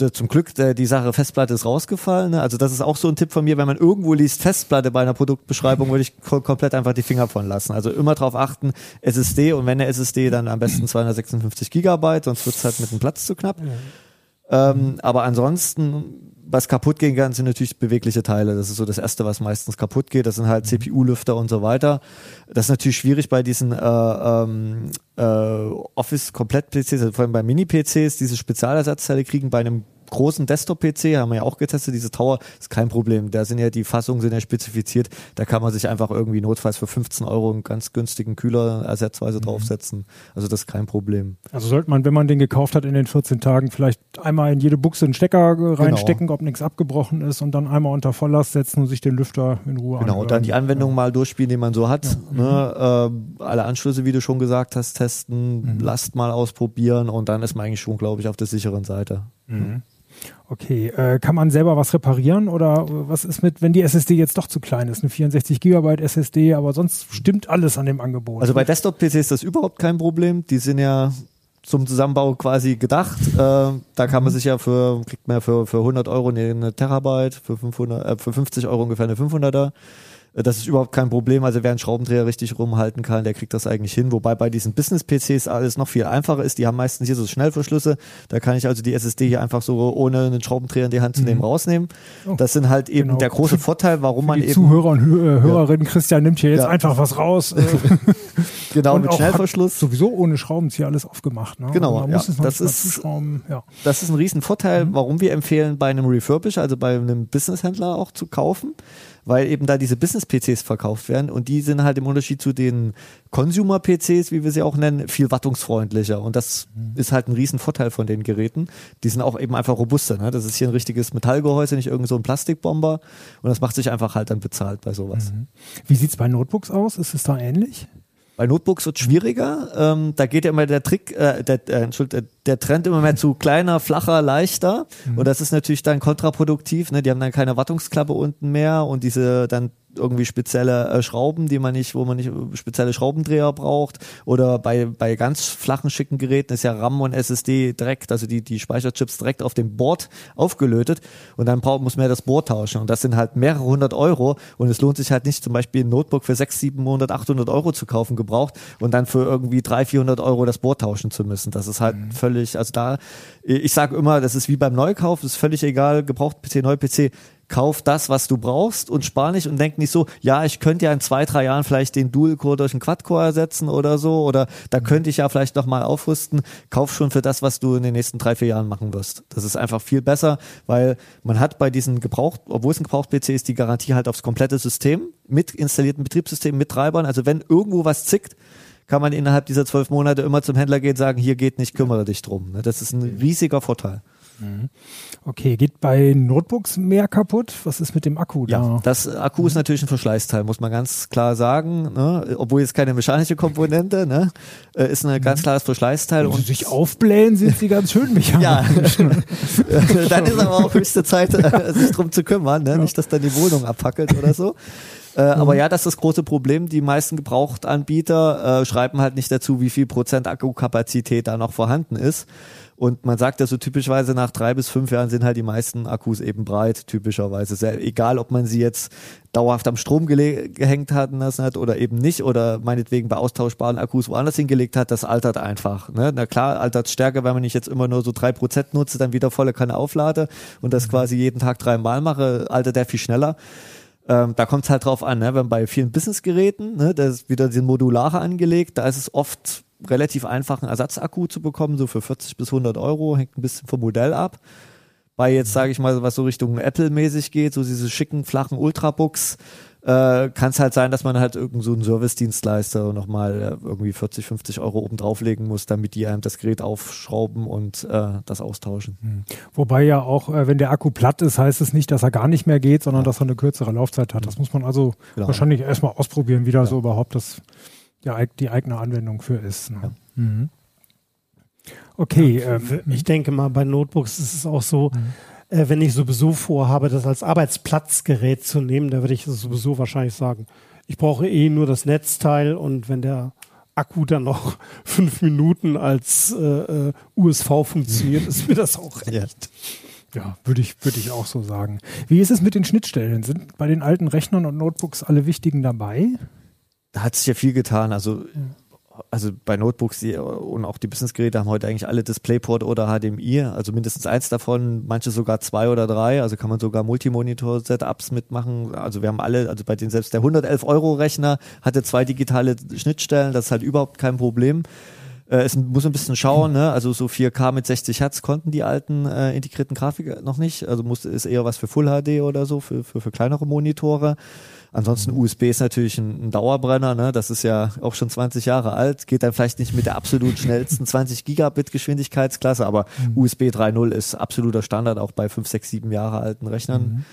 d- zum Glück, der, die Sache Festplatte ist rausgefallen. Ne? Also das ist auch so ein Tipp von mir, wenn man irgendwo liest Festplatte bei einer Produktbeschreibung, würde ich ko komplett einfach die Finger von lassen. Also immer darauf achten, SSD und wenn eine SSD, dann am besten 256 Gigabyte, sonst wird's halt mit dem Platz zu knapp. Ähm, aber ansonsten, was kaputt gehen kann, sind natürlich bewegliche Teile. Das ist so das Erste, was meistens kaputt geht. Das sind halt CPU-Lüfter und so weiter. Das ist natürlich schwierig bei diesen äh, ähm, äh, Office-Komplett-PCs, also vor allem bei Mini-PCs, diese Spezialersatzteile kriegen bei einem großen Desktop-PC, haben wir ja auch getestet, diese Tower, ist kein Problem. Da sind ja die Fassungen sind ja spezifiziert. Da kann man sich einfach irgendwie notfalls für 15 Euro einen ganz günstigen Kühler ersatzweise draufsetzen. Also das ist kein Problem. Also sollte man, wenn man den gekauft hat in den 14 Tagen, vielleicht einmal in jede Buchse einen Stecker Genau. reinstecken, ob nichts abgebrochen ist und dann einmal unter Volllast setzen und sich den Lüfter in Ruhe Genau, und dann die Anwendung mal durchspielen, die man so hat. Mhm. Ne? Ähm, alle Anschlüsse, wie du schon gesagt hast, testen, Mhm. Last mal ausprobieren und dann ist man eigentlich schon, glaube ich, auf der sicheren Seite. Okay, äh, kann man selber was reparieren oder was ist mit, wenn die SSD jetzt doch zu klein ist, eine 64 Gigabyte SSD, aber sonst stimmt alles an dem Angebot. Also bei Desktop-PCs ist das überhaupt kein Problem. Die sind ja zum Zusammenbau quasi gedacht. Äh, da kann man sich ja für, kriegt man ja für, für 100 Euro eine, eine Terabyte, für 500, äh, für 50 Euro ungefähr eine 500er. Äh, Das ist überhaupt kein Problem. Also wer einen Schraubendreher richtig rumhalten kann, der kriegt das eigentlich hin. Wobei bei diesen Business-PCs alles noch viel einfacher ist. Die haben meistens hier so Schnellverschlüsse. Da kann ich also die SSD hier einfach so ohne einen Schraubendreher in die Hand zu nehmen rausnehmen. Oh, Das sind halt eben genau. der große Vorteil, warum man die eben Zuhörer und Hö- äh, Hörerinnen, Christian nimmt hier jetzt Ja. einfach was raus. [LAUGHS] Äh, genau und mit Schnellverschluss. Sowieso ohne Schraubenzieher alles aufgemacht. Ne? Genau, Also man ja. muss es noch Das ist-. Ja. Das ist ein Riesenvorteil, warum wir empfehlen, bei einem Refurbish, also bei einem Businesshändler auch zu kaufen, weil eben da diese Business-PCs verkauft werden und die sind halt im Unterschied zu den Consumer-PCs, wie wir sie auch nennen, viel wartungsfreundlicher und das ist halt ein Riesenvorteil von den Geräten. Die sind auch eben einfach robuster. Ne? Das ist hier ein richtiges Metallgehäuse, nicht irgend so ein Plastikbomber und das macht sich einfach halt dann bezahlt bei sowas. Wie sieht's bei Notebooks aus? Ist es da ähnlich? Bei Notebooks wird schwieriger. Ähm, da geht ja immer der Trick, äh, der, äh, Entschuldigung, der, der Trend immer mehr zu kleiner, flacher, leichter. Und das ist natürlich dann kontraproduktiv. Ne? Die haben dann keine Wartungsklappe unten mehr und diese dann irgendwie spezielle äh, Schrauben, die man nicht, wo man nicht spezielle Schraubendreher braucht. Oder bei, bei ganz flachen, schicken Geräten ist ja RAM und SSD direkt, also die, die Speicherchips direkt auf dem Board aufgelötet. Und dann braucht, muss man ja das Board tauschen. Und das sind halt mehrere hundert Euro. Und es lohnt sich halt nicht, zum Beispiel ein Notebook für 600, 700, 800 Euro zu kaufen, gebraucht. Und dann für irgendwie 300, 400 Euro das Board tauschen zu müssen. Das ist halt völlig, also da, ich sage immer, das ist wie beim Neukauf, ist völlig egal, gebraucht PC, neu PC, kauf das, was du brauchst und spar nicht und denk nicht so, ja, ich könnte ja in zwei, drei Jahren vielleicht den Dual-Core durch einen Quad-Core ersetzen oder so oder da könnte ich ja vielleicht nochmal aufrüsten. Kauf schon für das, was du in den nächsten drei, vier Jahren machen wirst. Das ist einfach viel besser, weil man hat bei diesen gebraucht, obwohl es ein Gebraucht-PC ist, die Garantie halt aufs komplette System mit installierten Betriebssystem, mit Treibern. Also wenn irgendwo was zickt, kann man innerhalb dieser zwölf Monate immer zum Händler gehen und sagen, hier geht nicht, kümmere dich drum. Das ist ein riesiger Vorteil. Okay, geht bei Notebooks mehr kaputt? Was ist mit dem Akku Ja, da? das Akku ist natürlich ein Verschleißteil, muss man ganz klar sagen. Ne? Obwohl jetzt keine mechanische Komponente, ne? Äh, ist ein ganz klares Verschleißteil. Wenn sie Und sich aufblähen, sind sie ganz schön ja, mechanisch. [LAUGHS] [LAUGHS] dann ist aber auch höchste Zeit, [LAUGHS] sich drum zu kümmern, ne? nicht, dass dann die Wohnung abfackelt oder so. Äh, Aber ja, das ist das große Problem. Die meisten Gebrauchtanbieter äh, schreiben halt nicht dazu, wie viel Prozent Akkukapazität da noch vorhanden ist. Und man sagt ja so typischerweise nach drei bis fünf Jahren sind halt die meisten Akkus eben breit, typischerweise. Sehr, egal, ob man sie jetzt dauerhaft am Strom gehängt hat, lassen hat oder eben nicht oder meinetwegen bei austauschbaren Akkus woanders hingelegt hat, das altert einfach. Ne? Na klar, altert stärker, wenn man nicht jetzt immer nur so drei Prozent nutze, dann wieder volle Kanne auflade und das quasi jeden Tag dreimal mache, altert der viel schneller. Ähm, da kommt es halt drauf an, ne? wenn bei vielen Businessgeräten, ne, da ist wieder den Modulare angelegt, da ist es oft relativ einfach, einen Ersatzakku zu bekommen, so für 40 bis 100 Euro, hängt ein bisschen vom Modell ab. Bei jetzt, sage ich mal, was so Richtung Apple-mäßig geht, so diese schicken, flachen Ultrabooks, äh, kann es halt sein, dass man halt irgend so einen Service-Dienstleister nochmal äh, irgendwie 40, 50 Euro oben drauflegen muss, damit die einem das Gerät aufschrauben und äh, das austauschen. Hm. Wobei ja auch, äh, wenn der Akku platt ist, heißt es nicht, dass er gar nicht mehr geht, sondern ja. dass er eine kürzere Laufzeit hat. Das muss man also genau. wahrscheinlich erstmal ausprobieren, wie da ja. so überhaupt das ja, die eigene Anwendung für ist. Ne? Ja. Mhm. Okay. Ähm, ich denke mal, bei Notebooks ist es auch so, mhm äh, wenn ich sowieso vorhabe, das als Arbeitsplatzgerät zu nehmen, da würde ich sowieso wahrscheinlich sagen, ich brauche eh nur das Netzteil und wenn der Akku dann noch [LAUGHS] fünf Minuten als äh, äh USV funktioniert, ist mir das auch recht. Ja, würde ich, würde ich auch so sagen. Wie ist es mit den Schnittstellen? Sind bei den alten Rechnern und Notebooks alle wichtigen dabei? Da hat sich ja viel getan. Also also bei Notebooks die, und auch die Businessgeräte haben heute eigentlich alle DisplayPort oder HDMI, also mindestens eins davon, manche sogar zwei oder drei, also kann man sogar Multimonitor-Setups mitmachen. Also wir haben alle, also bei den selbst der 111 Euro Rechner hatte zwei digitale Schnittstellen, das ist halt überhaupt kein Problem. Äh, es muss ein bisschen schauen, ne? also so 4K mit 60 Hertz konnten die alten äh, integrierten Grafik noch nicht, also muss, ist eher was für Full HD oder so, für, für, für kleinere Monitore. Ansonsten USB ist natürlich ein, ein, Dauerbrenner, ne? Das ist ja auch schon 20 Jahre alt, geht dann vielleicht nicht mit der absolut schnellsten [LAUGHS] 20 Gigabit Geschwindigkeitsklasse, aber mhm. USB 3.0 ist absoluter Standard auch bei 5, 6, 7 Jahre alten Rechnern. Mhm.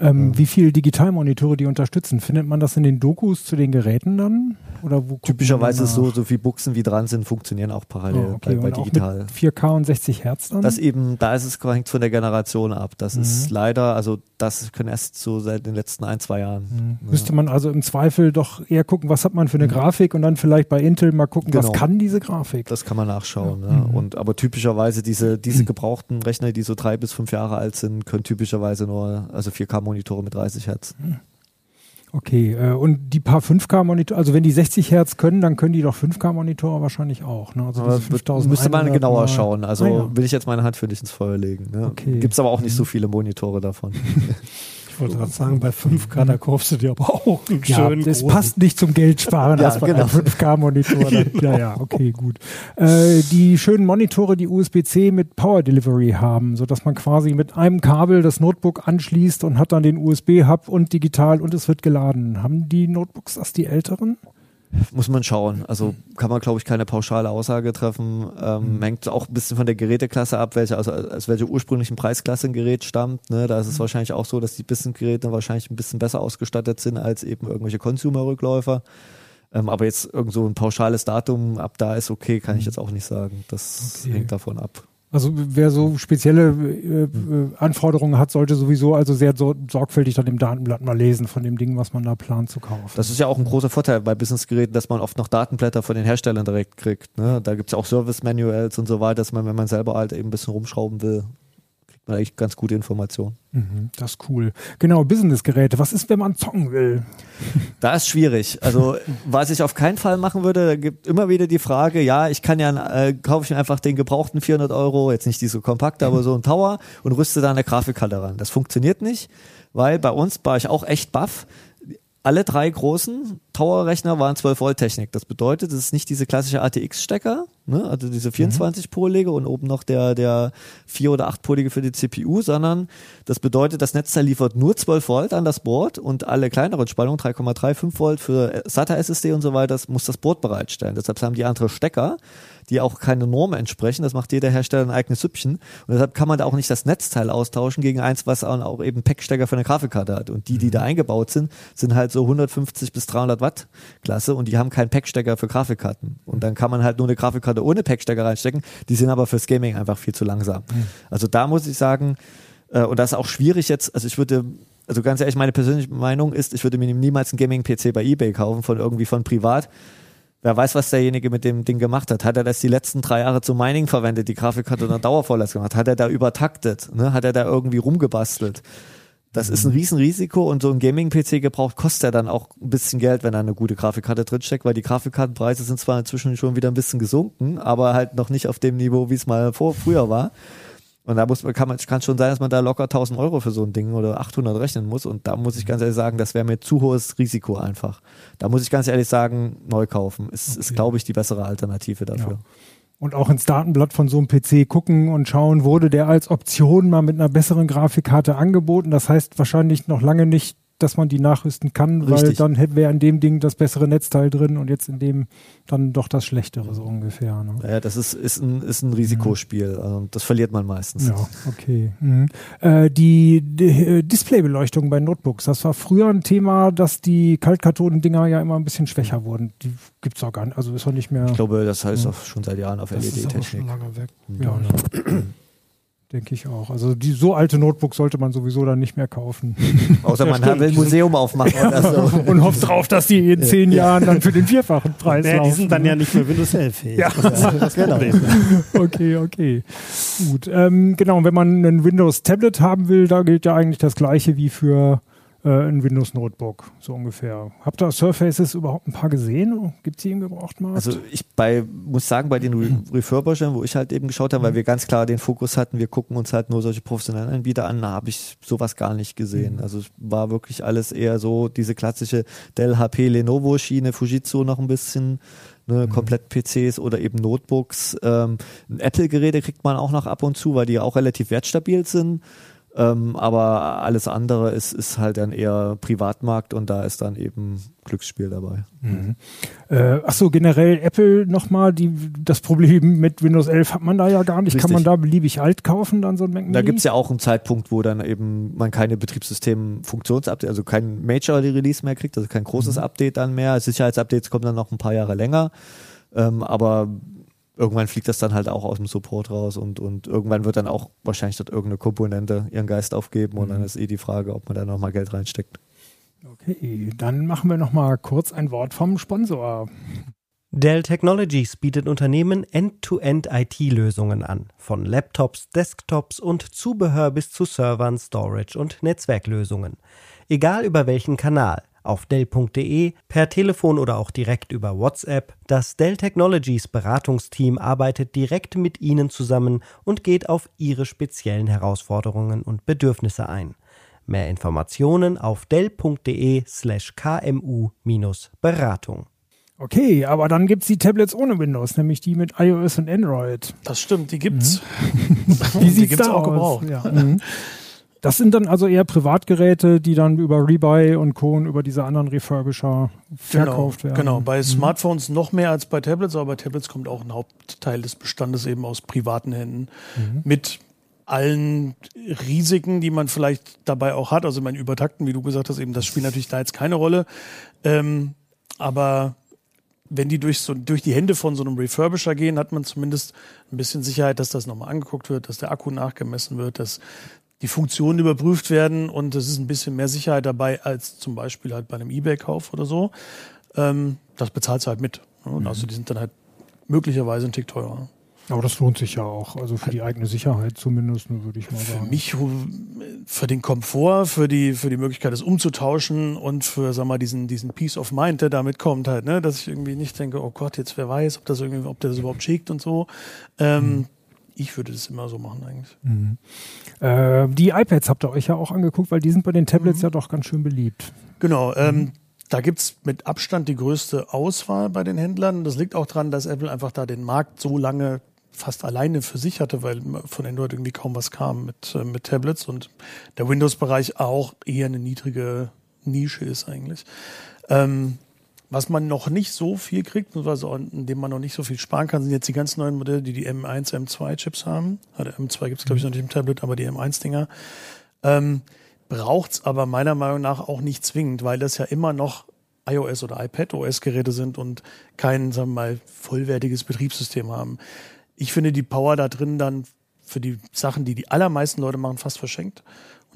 Ähm, Wie viele Digitalmonitore die unterstützen? Findet man das in den Dokus zu den Geräten dann? Oder wo Typischerweise ist so, so viel Buchsen wie dran sind, funktionieren auch parallel oh, okay. bei, bei digital. 4K und 60 Hertz dann? Das eben, da ist es hängt von der Generation ab. Das mhm. ist leider, also das können erst so seit den letzten ein, zwei Jahren. Mhm. Ja. Müsste man also im Zweifel doch eher gucken, was hat man für eine mhm. Grafik und dann vielleicht bei Intel mal gucken, genau. was kann diese Grafik? Das kann man nachschauen. Ja. Mhm. Und aber typischerweise diese, diese gebrauchten Rechner, die so drei bis fünf Jahre alt sind, können typischerweise nur, also 4K-Monitore mit 30 Hertz. Mhm. Okay, äh, und die paar 5K-Monitore, also wenn die 60 Hertz können, dann können die doch 5K-Monitore wahrscheinlich auch. Ne? Also müsste man genauer mal. schauen. Also ah, ja. will ich jetzt meine Hand für dich ins Feuer legen. Ne? Okay. Gibt es aber auch nicht so mhm. viele Monitore davon. [LAUGHS] Ich wollte gerade sagen, bei 5K, da kaufst du dir aber auch einen ja, schönen Das großen. passt nicht zum Geldsparen, [LAUGHS] ja, genau. 5K-Monitor. [LAUGHS] ja, ja, okay, gut. Äh, die schönen Monitore, die USB-C mit Power Delivery haben, sodass man quasi mit einem Kabel das Notebook anschließt und hat dann den USB-Hub und digital und es wird geladen. Haben die Notebooks das, die älteren? Muss man schauen. Also kann man, glaube ich, keine pauschale Aussage treffen. Ähm, mhm. Hängt auch ein bisschen von der Geräteklasse ab, welche, also aus welcher ursprünglichen Preisklasse ein Gerät stammt. Ne? Da ist es mhm. wahrscheinlich auch so, dass die Business-Geräte wahrscheinlich ein bisschen besser ausgestattet sind als eben irgendwelche Consumer-Rückläufer. Ähm, aber jetzt irgend so ein pauschales Datum ab da ist okay, kann ich mhm. jetzt auch nicht sagen. Das okay. hängt davon ab. Also wer so spezielle äh, äh, Anforderungen hat, sollte sowieso also sehr so, sorgfältig dann im Datenblatt mal lesen von dem Ding, was man da plant zu kaufen. Das ist ja auch ein großer Vorteil bei Businessgeräten, dass man oft noch Datenblätter von den Herstellern direkt kriegt. Ne? Da gibt es ja auch Service-Manuals und so weiter, dass man, wenn man selber halt eben ein bisschen rumschrauben will, man eigentlich ganz gute Informationen. Mhm, das ist cool. Genau, Businessgeräte. Was ist, wenn man zocken will? [LAUGHS] Da ist schwierig. Also, was ich auf keinen Fall machen würde, da gibt immer wieder die Frage, ja, ich kann ja, äh, kaufe ich mir einfach den gebrauchten 400 Euro, jetzt nicht die so kompakt, aber so ein Tower und rüste da eine Grafikkarte ran. Das funktioniert nicht, weil bei uns war ich auch echt baff alle drei großen Tower-Rechner waren 12 Volt Technik. Das bedeutet, es ist nicht diese klassische ATX-Stecker, ne? also diese 24-polige mhm. und oben noch der, der 4- oder 8-polige für die CPU, sondern das bedeutet, das Netzteil liefert nur 12 Volt an das Board und alle kleineren Spannungen, 3,3, 5 Volt für SATA-SSD und so weiter, das muss das Board bereitstellen. Deshalb haben die andere Stecker die auch keine Norm entsprechen. Das macht jeder Hersteller ein eigenes Süppchen. Und deshalb kann man da auch nicht das Netzteil austauschen gegen eins, was auch eben Packstecker für eine Grafikkarte hat. Und die, die da mhm. eingebaut sind, sind halt so 150 bis 300 Watt Klasse und die haben keinen Packstecker für Grafikkarten. Und dann kann man halt nur eine Grafikkarte ohne Packstecker reinstecken. Die sind aber fürs Gaming einfach viel zu langsam. Mhm. Also da muss ich sagen, äh, und das ist auch schwierig jetzt, also ich würde also ganz ehrlich, meine persönliche Meinung ist, ich würde mir niemals einen Gaming-PC bei eBay kaufen, von irgendwie von privat, wer weiß, was derjenige mit dem Ding gemacht hat. Hat er das die letzten drei Jahre zum Mining verwendet, die Grafikkarte dann Dauervolllast gemacht? Hat er da übertaktet? Ne? Hat er da irgendwie rumgebastelt? Das ist ein Riesenrisiko und so ein Gaming-PC gebraucht kostet ja dann auch ein bisschen Geld, wenn da eine gute Grafikkarte drinsteckt, weil die Grafikkartenpreise sind zwar inzwischen schon wieder ein bisschen gesunken, aber halt noch nicht auf dem Niveau, wie es mal vor, früher war. Und da muss man, kann man, kann schon sein, dass man da locker 1000 Euro für so ein Ding oder 800 rechnen muss. Und da muss ich ganz ehrlich sagen, das wäre mir zu hohes Risiko einfach. Da muss ich ganz ehrlich sagen, neu kaufen. Ist, okay. ist glaube ich, die bessere Alternative dafür. Ja und auch ins Datenblatt von so einem PC gucken und schauen, wurde der als Option mal mit einer besseren Grafikkarte angeboten. Das heißt wahrscheinlich noch lange nicht, dass man die nachrüsten kann, Richtig. weil dann wäre in dem Ding das bessere Netzteil drin und jetzt in dem dann doch das Schlechtere so ungefähr. Ne? Ja, das ist, ist, ein, ist ein Risikospiel. Mhm. Also das verliert man meistens. Ja, okay. Mhm. Äh, die, die äh, Displaybeleuchtung bei Notebooks, das war früher ein Thema, dass die Kaltkathoden-Dinger ja immer ein bisschen schwächer wurden. Die gibt es auch gar nicht. Also ist auch nicht mehr. Ich glaube, das heißt ja. auch schon seit Jahren auf LED-Technik. Das ist schon lange weg. Mhm. Ja, ne? [CLEARS THROAT] Denke ich auch. Also die so alte Notebooks sollte man sowieso dann nicht mehr kaufen. [LAUGHS] Außer man will ein Museum aufmachen ja. oder so. [LAUGHS] Und hofft drauf, dass die in zehn Jahren dann für den vierfachen [LAUGHS] Preis naja, laufen. Die sind dann ja nicht mehr Windows 11 fähig. Ja. Das ist das genau. Okay, okay. Gut. Ähm, genau, wenn man ein Windows Tablet haben will, da gilt ja eigentlich das gleiche wie für äh, ein Windows Notebook, so ungefähr. Habt ihr Surfaces überhaupt ein paar gesehen? Gibt es die im Gebrauchtmarkt? Also ich bei, muss sagen, bei den Re Refurbishern, wo ich halt eben geschaut habe, mhm. weil wir ganz klar den Fokus hatten, wir gucken uns halt nur solche professionellen Anbieter an, da habe ich sowas gar nicht gesehen. Mhm. Also es war wirklich alles eher so diese klassische Dell, HP, Lenovo Schiene, Fujitsu noch ein bisschen. Ne, mhm. komplett PCs oder eben Notebooks. Ähm, Apple-Geräte kriegt man auch noch ab und zu, weil die auch relativ wertstabil sind. Ähm, aber alles andere ist, ist halt dann eher Privatmarkt und da ist dann eben Glücksspiel dabei. Mhm. Äh, Achso, generell Apple nochmal, das Problem mit Windows 11 hat man da ja gar nicht. Richtig. Kann man da beliebig alt kaufen, dann so ein Mac Mini? Da gibt es ja auch einen Zeitpunkt, wo dann eben man keine Betriebssystem-Funktionsupdate, also kein Major-Release mehr kriegt, also kein großes mhm. Update dann mehr. Sicherheitsupdates kommen dann noch ein paar Jahre länger. Ähm, aber irgendwann fliegt das dann halt auch aus dem Support raus und, und irgendwann wird dann auch wahrscheinlich dort irgendeine Komponente ihren Geist aufgeben und dann mhm. ist eh die Frage, ob man da nochmal Geld reinsteckt. Okay, dann machen wir nochmal kurz ein Wort vom Sponsor. Dell Technologies bietet Unternehmen End-to-End-IT-Lösungen an, von Laptops, Desktops und Zubehör bis zu Servern, Storage und Netzwerklösungen. Egal über welchen Kanal – auf Dell.de, per Telefon oder auch direkt über WhatsApp. Das Dell Technologies Beratungsteam arbeitet direkt mit Ihnen zusammen und geht auf Ihre speziellen Herausforderungen und Bedürfnisse ein. Mehr Informationen auf Dell.de slash kmu-beratung. Okay, aber dann gibt es die Tablets ohne Windows, nämlich die mit iOS und Android. Das stimmt, die gibt's. Mhm. [LAUGHS] Wie sieht's die gibt's da auch aus? gebraucht. Ja. Mhm. [LAUGHS] Das sind dann also eher Privatgeräte, die dann über Rebuy und Co. und über diese anderen Refurbisher verkauft genau, werden. Genau, bei mhm. Smartphones noch mehr als bei Tablets, aber bei Tablets kommt auch ein Hauptteil des Bestandes eben aus privaten Händen mhm. mit allen Risiken, die man vielleicht dabei auch hat. Also mein Übertakten, wie du gesagt hast, eben das spielt natürlich da jetzt keine Rolle. Ähm, aber wenn die durch, so, durch die Hände von so einem Refurbisher gehen, hat man zumindest ein bisschen Sicherheit, dass das nochmal angeguckt wird, dass der Akku nachgemessen wird, dass die Funktionen überprüft werden und es ist ein bisschen mehr Sicherheit dabei als zum Beispiel halt bei einem Ebay-Kauf oder so. Ähm, das bezahlt halt mit. Ne? Mhm. Also die sind dann halt möglicherweise ein Tick teurer. Aber das lohnt sich ja auch, also für die eigene Sicherheit zumindest, würde ich mal sagen. Für mich, für den Komfort, für die, für die Möglichkeit, es umzutauschen und für, sag mal, diesen, diesen Peace of Mind, der damit kommt halt, ne, dass ich irgendwie nicht denke, oh Gott, jetzt wer weiß, ob das irgendwie, ob der das überhaupt schickt und so. Ähm, mhm ich würde das immer so machen eigentlich. Mhm. Äh, die iPads habt ihr euch ja auch angeguckt, weil die sind bei den Tablets mhm. ja doch ganz schön beliebt. Genau. Ähm, mhm. Da gibt's mit Abstand die größte Auswahl bei den Händlern. Das liegt auch daran, dass Apple einfach da den Markt so lange fast alleine für sich hatte, weil von Android irgendwie kaum was kam mit, äh, mit Tablets und der Windows-Bereich auch eher eine niedrige Nische ist eigentlich. Ähm, was man noch nicht so viel kriegt, also in dem man noch nicht so viel sparen kann, sind jetzt die ganz neuen Modelle, die die M1, M2-Chips haben. Also M2 gibt es, glaube ich, noch nicht im Tablet, aber die M1-Dinger. Ähm, Braucht es aber meiner Meinung nach auch nicht zwingend, weil das ja immer noch iOS oder iPad-OS-Geräte sind und kein, sagen wir mal, vollwertiges Betriebssystem haben. Ich finde die Power da drin dann für die Sachen, die die allermeisten Leute machen, fast verschenkt.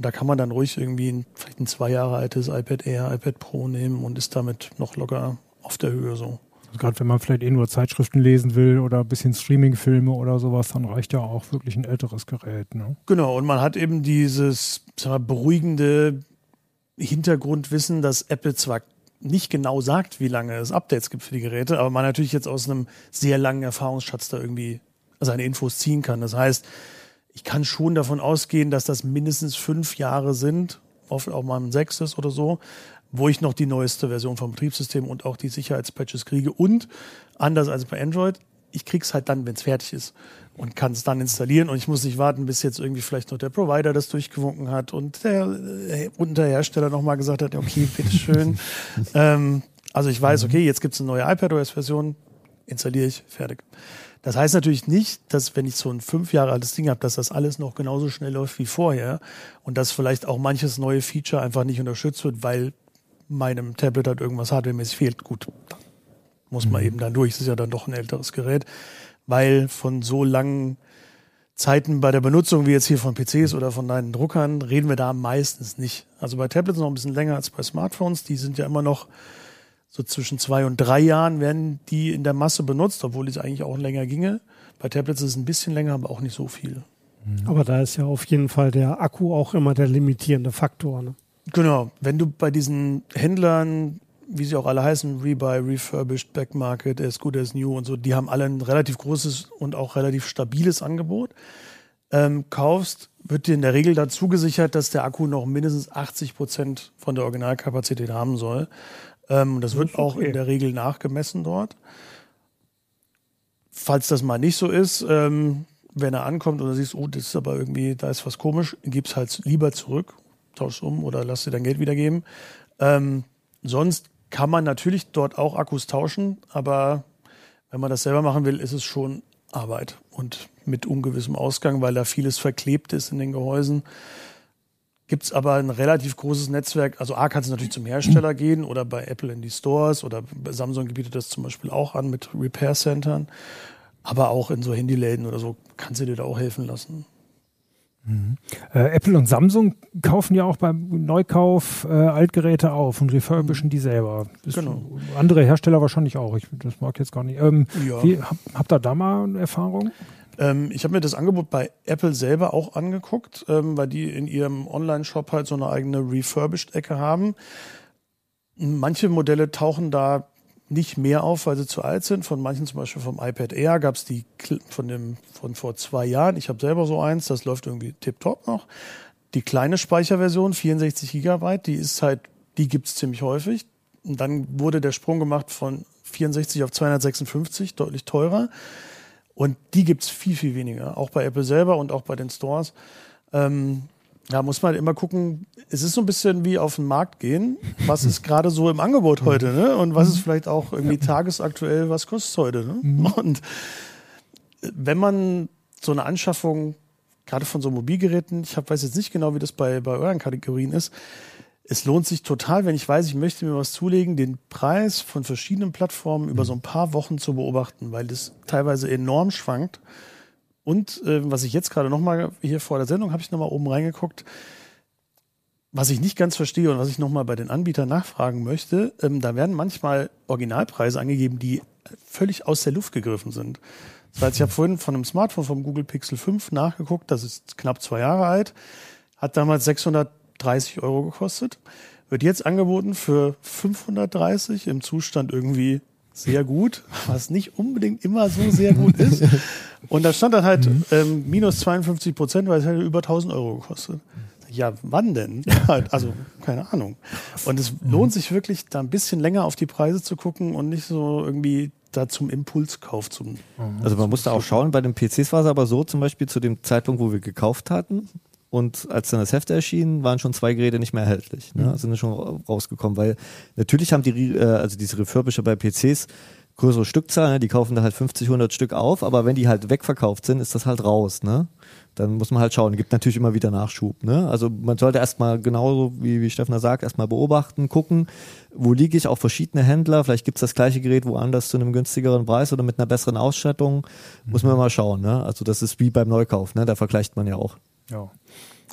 Und da kann man dann ruhig irgendwie ein, vielleicht ein zwei Jahre altes iPad Air, iPad Pro nehmen und ist damit noch locker auf der Höhe so. Gerade wenn man vielleicht eh nur Zeitschriften lesen will oder ein bisschen Streaming-Filme oder sowas, dann reicht ja auch wirklich ein älteres Gerät. Ne? Genau, und man hat eben dieses mal, beruhigende Hintergrundwissen, dass Apple zwar nicht genau sagt, wie lange es Updates gibt für die Geräte, aber man natürlich jetzt aus einem sehr langen Erfahrungsschatz da irgendwie seine Infos ziehen kann. Das heißt, ich kann schon davon ausgehen, dass das mindestens fünf Jahre sind, oft auch mal ein sechstes oder so, wo ich noch die neueste Version vom Betriebssystem und auch die Sicherheitspatches kriege. Und anders als bei Android, ich krieg's halt dann, wenn es fertig ist und kann es dann installieren und ich muss nicht warten, bis jetzt irgendwie vielleicht noch der Provider das durchgewunken hat und der, äh, und der Hersteller nochmal gesagt hat, okay, bitteschön. [LAUGHS] ähm, also ich weiß, okay, jetzt gibt's eine neue iPadOS-Version, installiere ich, fertig. Das heißt natürlich nicht, dass wenn ich so ein fünf Jahre altes Ding habe, dass das alles noch genauso schnell läuft wie vorher und dass vielleicht auch manches neue Feature einfach nicht unterstützt wird, weil meinem Tablet halt irgendwas hardwaremäßig fehlt. Gut, muss man mhm. eben dann durch. Es ist ja dann doch ein älteres Gerät, weil von so langen Zeiten bei der Benutzung wie jetzt hier von PCs oder von deinen Druckern reden wir da meistens nicht. Also bei Tablets noch ein bisschen länger als bei Smartphones. Die sind ja immer noch so zwischen zwei und drei Jahren werden die in der Masse benutzt, obwohl es eigentlich auch länger ginge. Bei Tablets ist es ein bisschen länger, aber auch nicht so viel. Mhm. Aber da ist ja auf jeden Fall der Akku auch immer der limitierende Faktor. Ne? Genau. Wenn du bei diesen Händlern, wie sie auch alle heißen, Rebuy, Refurbished, Backmarket, As Good As New und so, die haben alle ein relativ großes und auch relativ stabiles Angebot. Ähm, kaufst, wird dir in der Regel dazu gesichert, dass der Akku noch mindestens 80 Prozent von der Originalkapazität haben soll. Ähm, das wird auch in der Regel nachgemessen dort. Falls das mal nicht so ist, ähm, wenn er ankommt und du siehst, oh, das ist aber irgendwie, da ist was komisch, gib's halt lieber zurück, tausch um oder lass dir dein Geld wiedergeben. Ähm, sonst kann man natürlich dort auch Akkus tauschen, aber wenn man das selber machen will, ist es schon Arbeit und mit ungewissem Ausgang, weil da vieles verklebt ist in den Gehäusen gibt es aber ein relativ großes Netzwerk. Also A kannst du natürlich zum Hersteller gehen oder bei Apple in die Stores oder Samsung bietet das zum Beispiel auch an mit Repair-Centern. Aber auch in so Handyläden oder so kannst du dir da auch helfen lassen. Mhm. Äh, Apple und Samsung kaufen ja auch beim Neukauf äh, Altgeräte auf und refurbischen die selber. Ist genau. Andere Hersteller wahrscheinlich auch. Ich, das mag jetzt gar nicht. Ähm, ja. wie, hab, habt ihr da mal Erfahrung? Ähm, ich habe mir das Angebot bei Apple selber auch angeguckt, ähm, weil die in ihrem Online-Shop halt so eine eigene Refurbished-Ecke haben. Manche Modelle tauchen da nicht mehr auf, weil sie zu alt sind. Von manchen, zum Beispiel vom iPad Air, gab es die von dem von vor zwei Jahren. Ich habe selber so eins, das läuft irgendwie tipptopp noch. Die kleine Speicherversion, 64 Gigabyte, die ist halt, die gibt's ziemlich häufig. Und dann wurde der Sprung gemacht von 64 auf 256, deutlich teurer. Und die gibt es viel, viel weniger. Auch bei Apple selber und auch bei den Stores. Ähm, da muss man immer gucken, es ist so ein bisschen wie auf den Markt gehen. Was ist gerade so im Angebot heute, ne? Und was ist vielleicht auch irgendwie tagesaktuell, was kostet es heute, ne? Mhm. Und wenn man so eine Anschaffung, gerade von so Mobilgeräten, ich hab, weiß jetzt nicht genau, wie das bei, bei euren Kategorien ist, es lohnt sich total, wenn ich weiß, ich möchte mir was zulegen, den Preis von verschiedenen Plattformen über so ein paar Wochen zu beobachten, weil das teilweise enorm schwankt. Und äh, was ich jetzt gerade nochmal hier vor der Sendung habe ich nochmal oben reingeguckt, was ich nicht ganz verstehe und was ich nochmal bei den Anbietern nachfragen möchte, ähm, da werden manchmal Originalpreise angegeben, die völlig aus der Luft gegriffen sind. Das heißt, ich habe vorhin von einem Smartphone vom Google Pixel 5 nachgeguckt, das ist knapp zwei Jahre alt, hat damals 600 30 Euro gekostet. Wird jetzt angeboten für 530 im Zustand irgendwie sehr gut, was nicht unbedingt immer so sehr gut [LAUGHS] ist. Und da stand dann halt mhm. ähm, minus 52 Prozent, weil es hätte über 1000 Euro gekostet. Ja, wann denn? also, keine Ahnung. Und es mhm. lohnt sich wirklich, da ein bisschen länger auf die Preise zu gucken und nicht so irgendwie da zum Impulskauf zu. Also man musste auch schauen, bei den PCs war es aber so, zum Beispiel zu dem Zeitpunkt, wo wir gekauft hatten, und als dann das Heft erschien, waren schon zwei Geräte nicht mehr erhältlich. Ne? Mhm. Sind schon rausgekommen, weil natürlich haben die, äh, also diese Refurbisher bei PCs größere Stückzahlen, ne? die kaufen da halt 50, 100 Stück auf, aber wenn die halt wegverkauft sind, ist das halt raus. Ne? Dann muss man halt schauen. Gibt natürlich immer wieder Nachschub. Ne? Also man sollte erstmal genauso, wie, wie Stefan sagt, erstmal beobachten, gucken, wo liege ich, auch verschiedene Händler, vielleicht gibt's das gleiche Gerät woanders zu einem günstigeren Preis oder mit einer besseren Ausstattung. Muss man mhm. mal schauen. Ne? Also das ist wie beim Neukauf, ne? da vergleicht man ja auch. Ja.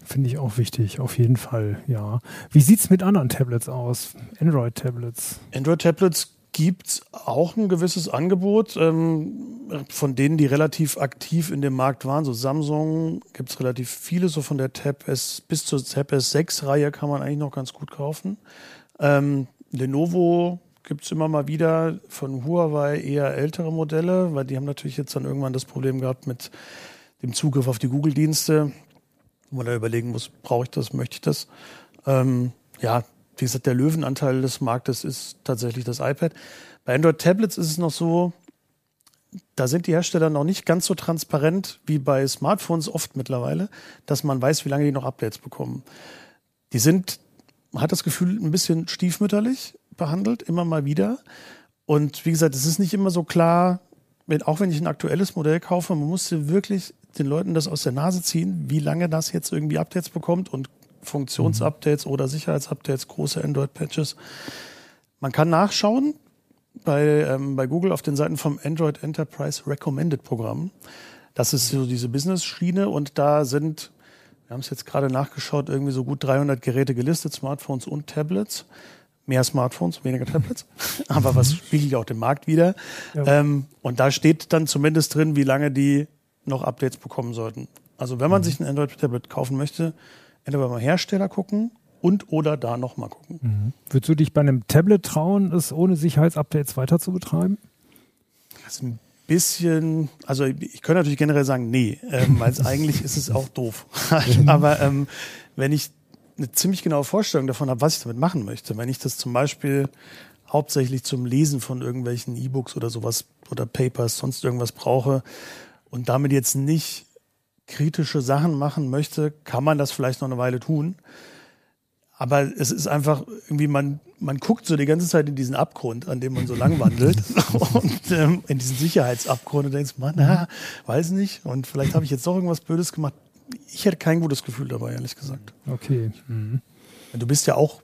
Finde ich auch wichtig, auf jeden Fall, ja. Wie sieht es mit anderen Tablets aus? Android-Tablets? Android-Tablets gibt es auch ein gewisses Angebot ähm, von denen, die relativ aktiv in dem Markt waren. So Samsung gibt es relativ viele, so von der Tab S bis zur Tab S6-Reihe kann man eigentlich noch ganz gut kaufen. Ähm, Lenovo gibt es immer mal wieder von Huawei eher ältere Modelle, weil die haben natürlich jetzt dann irgendwann das Problem gehabt mit dem Zugriff auf die Google-Dienste, wo man da überlegen muss, brauche ich das, möchte ich das. Ähm, ja, wie gesagt, der Löwenanteil des Marktes ist tatsächlich das iPad. Bei Android-Tablets ist es noch so, da sind die Hersteller noch nicht ganz so transparent wie bei Smartphones oft mittlerweile, dass man weiß, wie lange die noch Updates bekommen. Die sind, man hat das Gefühl, ein bisschen stiefmütterlich behandelt, immer mal wieder. Und wie gesagt, es ist nicht immer so klar, wenn, auch wenn ich ein aktuelles Modell kaufe, man muss wirklich den Leuten das aus der Nase ziehen, wie lange das jetzt irgendwie Updates bekommt und Funktionsupdates mhm. oder Sicherheitsupdates, große Android-Patches. Man kann nachschauen bei, ähm, bei Google auf den Seiten vom Android Enterprise Recommended Programm. Das ist so diese Business-Schiene und da sind, wir haben es jetzt gerade nachgeschaut, irgendwie so gut 300 Geräte gelistet, Smartphones und Tablets. Mehr Smartphones, weniger Tablets. [LAUGHS] Aber was spiegelt ja auch den Markt wieder. Ja. Ähm, und da steht dann zumindest drin, wie lange die noch Updates bekommen sollten. Also wenn man mhm. sich ein Android-Tablet kaufen möchte, entweder beim Hersteller gucken und oder da nochmal gucken. Mhm. Würdest du dich bei einem Tablet trauen, es ohne Sicherheitsupdates weiter zu betreiben? Das ist ein bisschen, also ich könnte natürlich generell sagen, nee, ähm, weil [LAUGHS] eigentlich ist es auch doof. [LAUGHS] [LAUGHS] Aber ähm, wenn ich eine ziemlich genaue Vorstellung davon habe, was ich damit machen möchte, wenn ich das zum Beispiel hauptsächlich zum Lesen von irgendwelchen E-Books oder sowas oder Papers, sonst irgendwas brauche und damit jetzt nicht kritische Sachen machen möchte, kann man das vielleicht noch eine Weile tun. Aber es ist einfach irgendwie, man, man guckt so die ganze Zeit in diesen Abgrund, an dem man so lang wandelt [LAUGHS] und ähm, in diesen Sicherheitsabgrund und denkst, man, na, weiß nicht und vielleicht habe ich jetzt doch irgendwas Blödes gemacht. Ich hätte kein gutes Gefühl dabei, ehrlich gesagt. Okay. Mhm. Du bist ja auch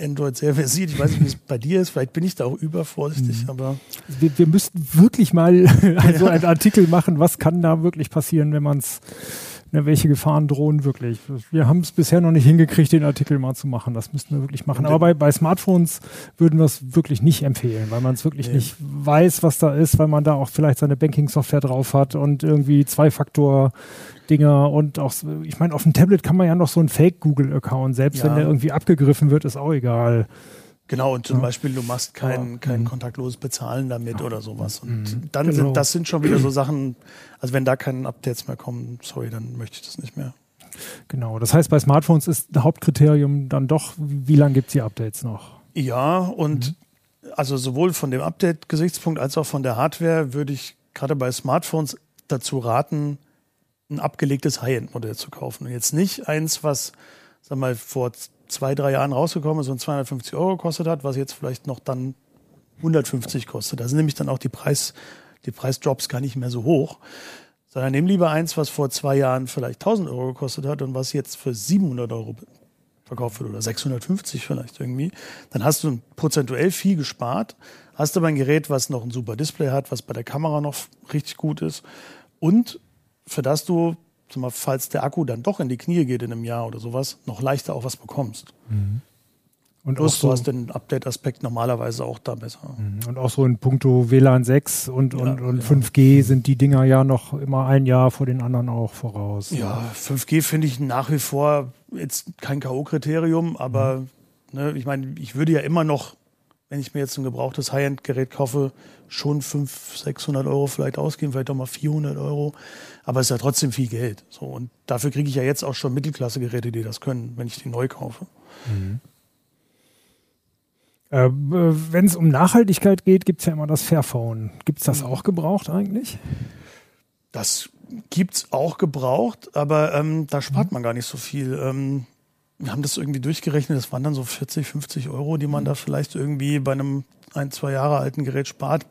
Android sehr versiert. Ich weiß nicht, wie es bei dir ist. Vielleicht bin ich da auch übervorsichtig, mhm. aber. Wir, wir müssten wirklich mal [LAUGHS] so einen Artikel machen. Was kann da wirklich passieren, wenn man es Ne, welche Gefahren drohen wirklich. Wir haben es bisher noch nicht hingekriegt, den Artikel mal zu machen. Das müssten wir wirklich machen. Aber bei, bei Smartphones würden wir es wirklich nicht empfehlen, weil man es wirklich nee. nicht weiß, was da ist, weil man da auch vielleicht seine Banking-Software drauf hat und irgendwie Zwei-Faktor-Dinger und auch, ich meine, auf dem Tablet kann man ja noch so einen Fake-Google-Account, selbst ja. wenn der irgendwie abgegriffen wird, ist auch egal. Genau, und zum ja. Beispiel, du machst kein, kein mhm. kontaktloses Bezahlen damit oder sowas. Und mhm. dann genau. sind, das sind schon wieder so Sachen, also wenn da keine Updates mehr kommen, sorry, dann möchte ich das nicht mehr. Genau, das heißt, bei Smartphones ist Hauptkriterium dann doch, wie lange gibt es die Updates noch? Ja, und mhm. also sowohl von dem Update-Gesichtspunkt als auch von der Hardware würde ich gerade bei Smartphones dazu raten, ein abgelegtes High-End-Modell zu kaufen. Und jetzt nicht eins, was, sag mal, vor zwei, drei Jahren rausgekommen ist und 250 Euro gekostet hat, was jetzt vielleicht noch dann 150 kostet. Da sind nämlich dann auch die Preis, die Preisdrops gar nicht mehr so hoch. Sondern nimm lieber eins, was vor zwei Jahren vielleicht 1000 Euro gekostet hat und was jetzt für 700 Euro verkauft wird oder 650 vielleicht irgendwie. Dann hast du prozentuell viel gespart, hast aber ein Gerät, was noch ein super Display hat, was bei der Kamera noch richtig gut ist und für das du mal, falls der Akku dann doch in die Knie geht in einem Jahr oder sowas, noch leichter auch was bekommst. Mhm. Und Plus, so, du hast den Update-Aspekt normalerweise auch da besser. Mhm. Und auch so in puncto WLAN 6 und, ja, und, und ja. 5G sind die Dinger ja noch immer ein Jahr vor den anderen auch voraus. Ja, 5G finde ich nach wie vor jetzt kein K.O.-Kriterium, aber mhm. ne, ich meine, ich würde ja immer noch, wenn ich mir jetzt ein gebrauchtes High-End-Gerät kaufe, schon 500, 600 Euro vielleicht ausgeben, vielleicht auch mal 400 Euro. Aber es ist ja trotzdem viel Geld. So, und dafür kriege ich ja jetzt auch schon Mittelklasse-Geräte, die das können, wenn ich die neu kaufe. Mhm. Äh, wenn es um Nachhaltigkeit geht, gibt es ja immer das Fairphone. Gibt es das auch gebraucht eigentlich? Das gibt es auch gebraucht, aber ähm, da spart mhm. man gar nicht so viel. Ähm, wir haben das irgendwie durchgerechnet, das waren dann so 40, 50 Euro, die man mhm. da vielleicht irgendwie bei einem ein, zwei Jahre alten Gerät spart.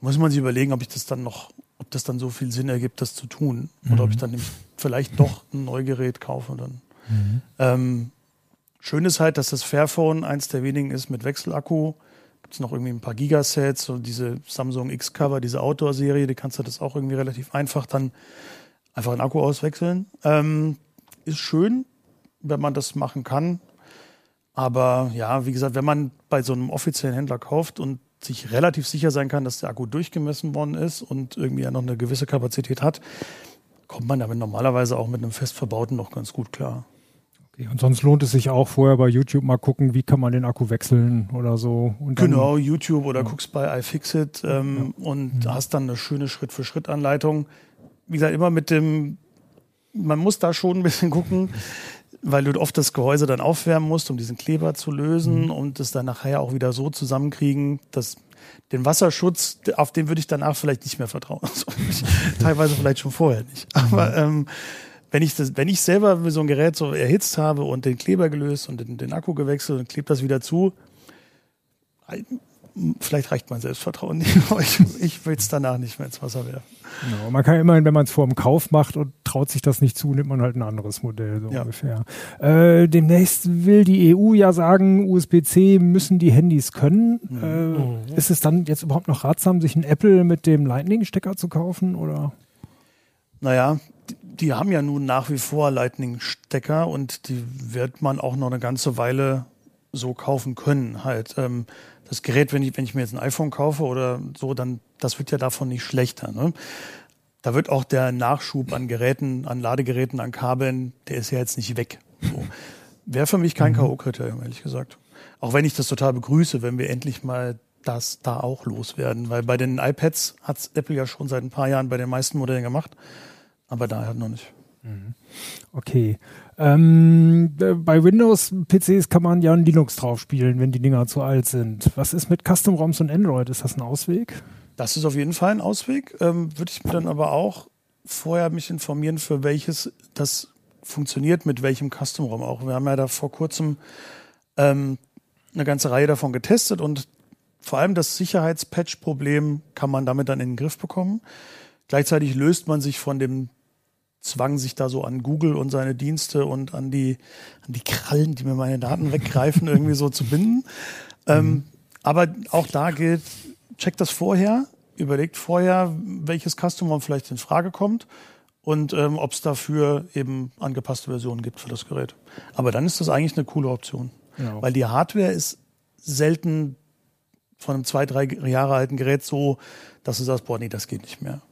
Muss man sich überlegen, ob ich das dann noch ob das dann so viel Sinn ergibt, das zu tun. Mhm. Oder ob ich dann vielleicht doch ein Neugerät kaufe dann. Mhm. Ähm, schön ist halt, dass das Fairphone eins der wenigen ist mit Wechselakku. Gibt es noch irgendwie ein paar Gigasets, so diese Samsung X-Cover, diese Outdoor-Serie, die kannst du das auch irgendwie relativ einfach dann einfach einen Akku auswechseln. Ähm, ist schön, wenn man das machen kann. Aber ja, wie gesagt, wenn man bei so einem offiziellen Händler kauft und sich relativ sicher sein kann, dass der Akku durchgemessen worden ist und irgendwie ja noch eine gewisse Kapazität hat, kommt man damit normalerweise auch mit einem fest verbauten noch ganz gut klar. Okay, und sonst lohnt es sich auch vorher bei YouTube mal gucken, wie kann man den Akku wechseln oder so. genau, YouTube oder ja. guckst bei iFixit ähm, ja. und ja. hast dann eine schöne Schritt-für-Schritt-Anleitung. Wie gesagt, immer mit dem, man muss da schon ein bisschen gucken, [LAUGHS] weil du oft das Gehäuse dann aufwärmen musst, um diesen Kleber zu lösen mhm. und es dann nachher auch wieder so zusammenkriegen, dass den Wasserschutz, auf den würde ich danach vielleicht nicht mehr vertrauen. [LAUGHS] Also teilweise vielleicht schon vorher nicht. Aber mhm. ähm, wenn ich das, wenn ich selber so ein Gerät so erhitzt habe und den Kleber gelöst und den, den Akku gewechselt und klebt das wieder zu, vielleicht reicht mein Selbstvertrauen nicht, aber ich, ich will es danach nicht mehr ins Wasser werfen. Genau, man kann immerhin, wenn man es vor dem Kauf macht und traut sich das nicht zu, nimmt man halt ein anderes Modell, so ja. ungefähr. Äh, demnächst will die EU ja sagen, USB-C müssen die Handys können. Mhm. Äh, mhm. Ist es dann jetzt überhaupt noch ratsam, sich ein Apple mit dem Lightning-Stecker zu kaufen, oder? Naja, die haben ja nun nach wie vor Lightning-Stecker und die wird man auch noch eine ganze Weile so kaufen können. Halt, ähm, das Gerät, wenn ich, wenn ich mir jetzt ein iPhone kaufe oder so, dann das wird ja davon nicht schlechter. Ne? Da wird auch der Nachschub an Geräten, an Ladegeräten, an Kabeln, der ist ja jetzt nicht weg. So. Wäre für mich kein mhm. K.O.-Kriterium, ehrlich gesagt. Auch wenn ich das total begrüße, wenn wir endlich mal das da auch loswerden. Weil bei den iPads hat Apple ja schon seit ein paar Jahren bei den meisten Modellen gemacht aber da halt noch nicht. Mhm. Okay. Ähm, bei Windows-PCs kann man ja ein Linux drauf spielen, wenn die Dinger zu alt sind. Was ist mit Custom-ROMs und Android? Ist das ein Ausweg? Das ist auf jeden Fall ein Ausweg. Ähm, Würde ich mir dann aber auch vorher mich informieren, für welches das funktioniert, mit welchem Custom-ROM auch. Wir haben ja da vor kurzem ähm, eine ganze Reihe davon getestet und vor allem das Sicherheitspatch-Problem kann man damit dann in den Griff bekommen. Gleichzeitig löst man sich von dem zwang sich da so an Google und seine Dienste und an die, an die Krallen, die mir meine Daten weggreifen, [LAUGHS] irgendwie so zu binden. Ähm, mhm. aber auch da gilt, checkt das vorher, überlegt vorher, welches Customer vielleicht in Frage kommt und ähm, ob es dafür eben angepasste Versionen gibt für das Gerät. Aber dann ist das eigentlich eine coole Option. Genau. Weil die Hardware ist selten von einem zwei, drei Jahre alten Gerät so, dass du sagst, boah, nee, das geht nicht mehr.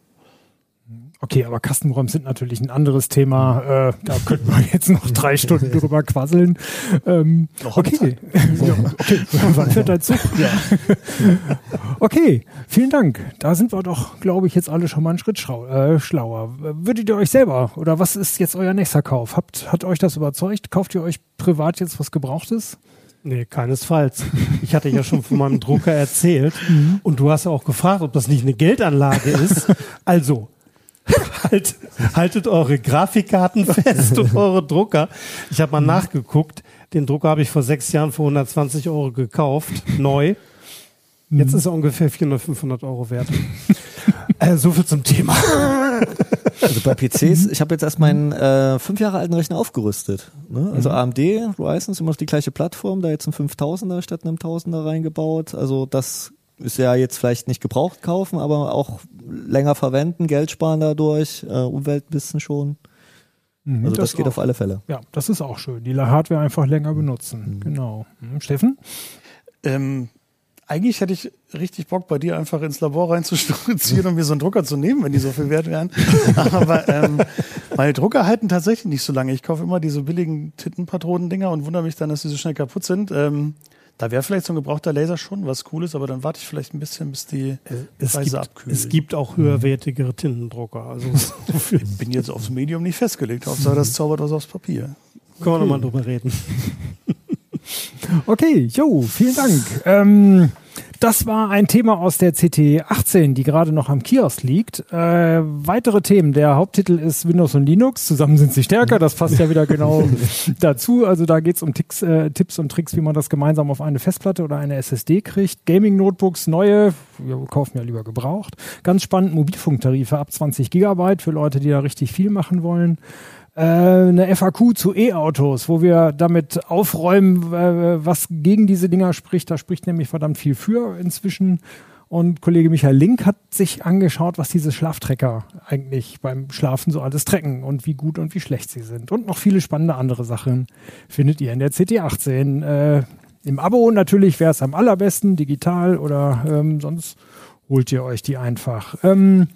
Okay, aber Custom sind natürlich ein anderes Thema. Äh, da könnten wir jetzt noch [LAUGHS] drei Stunden drüber quasseln. Ähm, okay. [LAUGHS] ja, okay, wann fährt dein Zug? Ja. [LAUGHS] okay, vielen Dank. Da sind wir doch, glaube ich, jetzt alle schon mal einen Schritt äh, schlauer. Würdet ihr euch selber oder was ist jetzt euer nächster Kauf? Habt, hat euch das überzeugt? Kauft ihr euch privat jetzt was Gebrauchtes? Nee, keinesfalls. Ich hatte ja schon von meinem Drucker erzählt mhm. und du hast ja auch gefragt, ob das nicht eine Geldanlage ist. Also, [LAUGHS] halt, haltet eure Grafikkarten [LAUGHS] fest und eure Drucker. Ich habe mal mhm. nachgeguckt. Den Drucker habe ich vor sechs Jahren für 120 Euro gekauft, neu. Jetzt mhm. ist er ungefähr 400, 500 Euro wert. [LAUGHS] äh, so viel zum Thema. Also bei PCs, ich habe jetzt erst meinen äh, fünf Jahre alten Rechner aufgerüstet. Ne? Also mhm. AMD, Ryzen ist immer noch die gleiche Plattform, da jetzt ein 5000er statt einem 1000er reingebaut. Also das ist ja jetzt vielleicht nicht gebraucht kaufen, aber auch länger verwenden, Geld sparen dadurch, äh, Umwelt ein bisschen schon. Mhm, also das, das geht auch, auf alle Fälle. Ja, das ist auch schön. Die Hardware einfach länger benutzen. Mhm. Genau. Mhm. Steffen? Ähm, eigentlich hätte ich richtig Bock, bei dir einfach ins Labor reinzuziehen und mir so einen Drucker zu nehmen, wenn die so viel wert wären. [LAUGHS] Aber ähm, meine Drucker halten tatsächlich nicht so lange. Ich kaufe immer diese billigen Tintenpatronen-Dinger und wundere mich dann, dass sie so schnell kaputt sind. Ähm, da wäre vielleicht so ein gebrauchter Laser schon was Cooles, aber dann warte ich vielleicht ein bisschen, bis die es Preise gibt, abkühlen. Es gibt auch höherwertigere Tintendrucker. Also [LAUGHS] ich bin jetzt aufs Medium nicht festgelegt. Hauptsache, das zaubert was aufs Papier. Können wir nochmal drüber reden. [LAUGHS] okay, jo, vielen Dank. Ähm, das war ein Thema aus der CT18, die gerade noch am Kiosk liegt. Äh, weitere Themen. Der Haupttitel ist Windows und Linux. Zusammen sind sie stärker. Das passt ja wieder genau [LAUGHS] dazu. Also da geht's um Ticks, äh, Tipps und Tricks, wie man das gemeinsam auf eine Festplatte oder eine SSD kriegt. Gaming-Notebooks, neue. Wir kaufen ja lieber gebraucht. Ganz spannend. Mobilfunktarife ab 20 Gigabyte für Leute, die da richtig viel machen wollen eine FAQ zu E-Autos, wo wir damit aufräumen, äh, was gegen diese Dinger spricht. Da spricht nämlich verdammt viel für inzwischen. Und Kollege Michael Link hat sich angeschaut, was diese Schlaftrecker eigentlich beim Schlafen so alles trecken und wie gut und wie schlecht sie sind. Und noch viele spannende andere Sachen findet ihr in der CT18. Äh, Im Abo natürlich wäre es am allerbesten, digital oder ähm, sonst holt ihr euch die einfach. Ähm,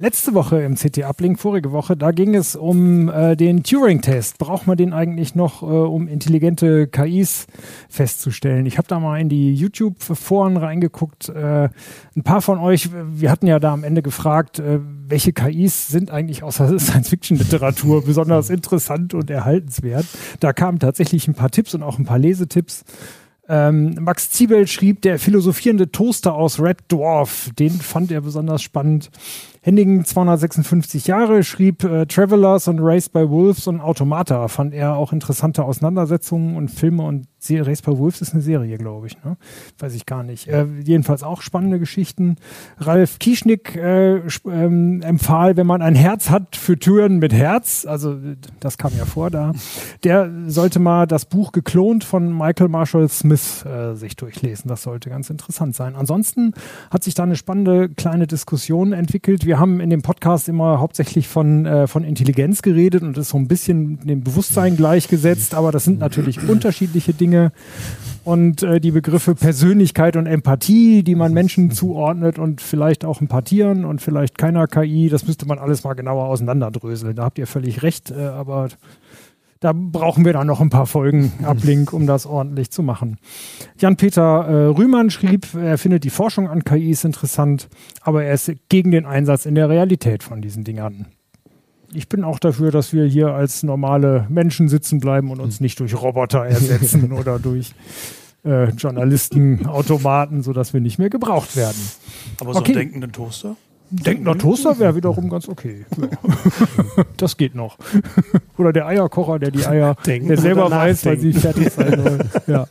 Letzte Woche im CT-Uplink, vorige Woche, da ging es um äh, den Turing-Test. Braucht man den eigentlich noch, äh, um intelligente KIs festzustellen? Ich habe da mal in die YouTube-Foren reingeguckt. Äh, ein paar von euch, wir hatten ja da am Ende gefragt, äh, welche KIs sind eigentlich außer [LAUGHS] Science-Fiction-Literatur [LAUGHS] besonders interessant und erhaltenswert. Da kamen tatsächlich ein paar Tipps und auch ein paar Lesetipps. Ähm, Max Ziebel schrieb, der philosophierende Toaster aus Red Dwarf, den fand er besonders spannend. Hennigen 256 Jahre schrieb äh, Travelers und Race by Wolves und Automata. Fand er auch interessante Auseinandersetzungen und Filme und Race by Wolves ist eine Serie, glaube ich. Ne? Weiß ich gar nicht. Äh, jedenfalls auch spannende Geschichten. Ralf Kieschnick äh, ähm, empfahl, wenn man ein Herz hat für Türen mit Herz, also das kam ja vor da, der sollte mal das Buch geklont von Michael Marshall Smith äh, sich durchlesen. Das sollte ganz interessant sein. Ansonsten hat sich da eine spannende kleine Diskussion entwickelt. Wir haben in dem Podcast immer hauptsächlich von, äh, von Intelligenz geredet und ist so ein bisschen dem Bewusstsein gleichgesetzt, aber das sind natürlich unterschiedliche Dinge. Dinge und äh, die Begriffe Persönlichkeit und Empathie, die man Menschen zuordnet und vielleicht auch ein paar Tieren und vielleicht keiner KI, das müsste man alles mal genauer auseinanderdröseln. Da habt ihr völlig recht, äh, aber da brauchen wir dann noch ein paar Folgen Ablink, um das ordentlich zu machen. Jan-Peter äh, Rühmann schrieb, er findet die Forschung an KIs interessant, aber er ist gegen den Einsatz in der Realität von diesen Dingern ich bin auch dafür, dass wir hier als normale Menschen sitzen bleiben und uns hm. nicht durch Roboter ersetzen [LAUGHS] oder durch äh, Journalisten, Automaten, sodass wir nicht mehr gebraucht werden. Aber so okay. einen denkenden Toaster? Denkender Toaster wäre wiederum ganz okay. Ja. [LAUGHS] das geht noch. Oder der Eierkocher, der die Eier, [LAUGHS] Denken der selber weiß, weil sie fertig sein sollen. [LAUGHS] Ja.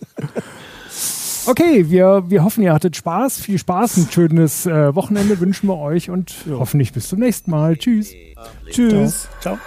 Okay, wir, wir hoffen, ihr hattet Spaß. Viel Spaß, ein schönes äh, Wochenende wünschen wir euch und ja. hoffentlich bis zum nächsten Mal. Tschüss. Tschüss. Ciao. Ciao.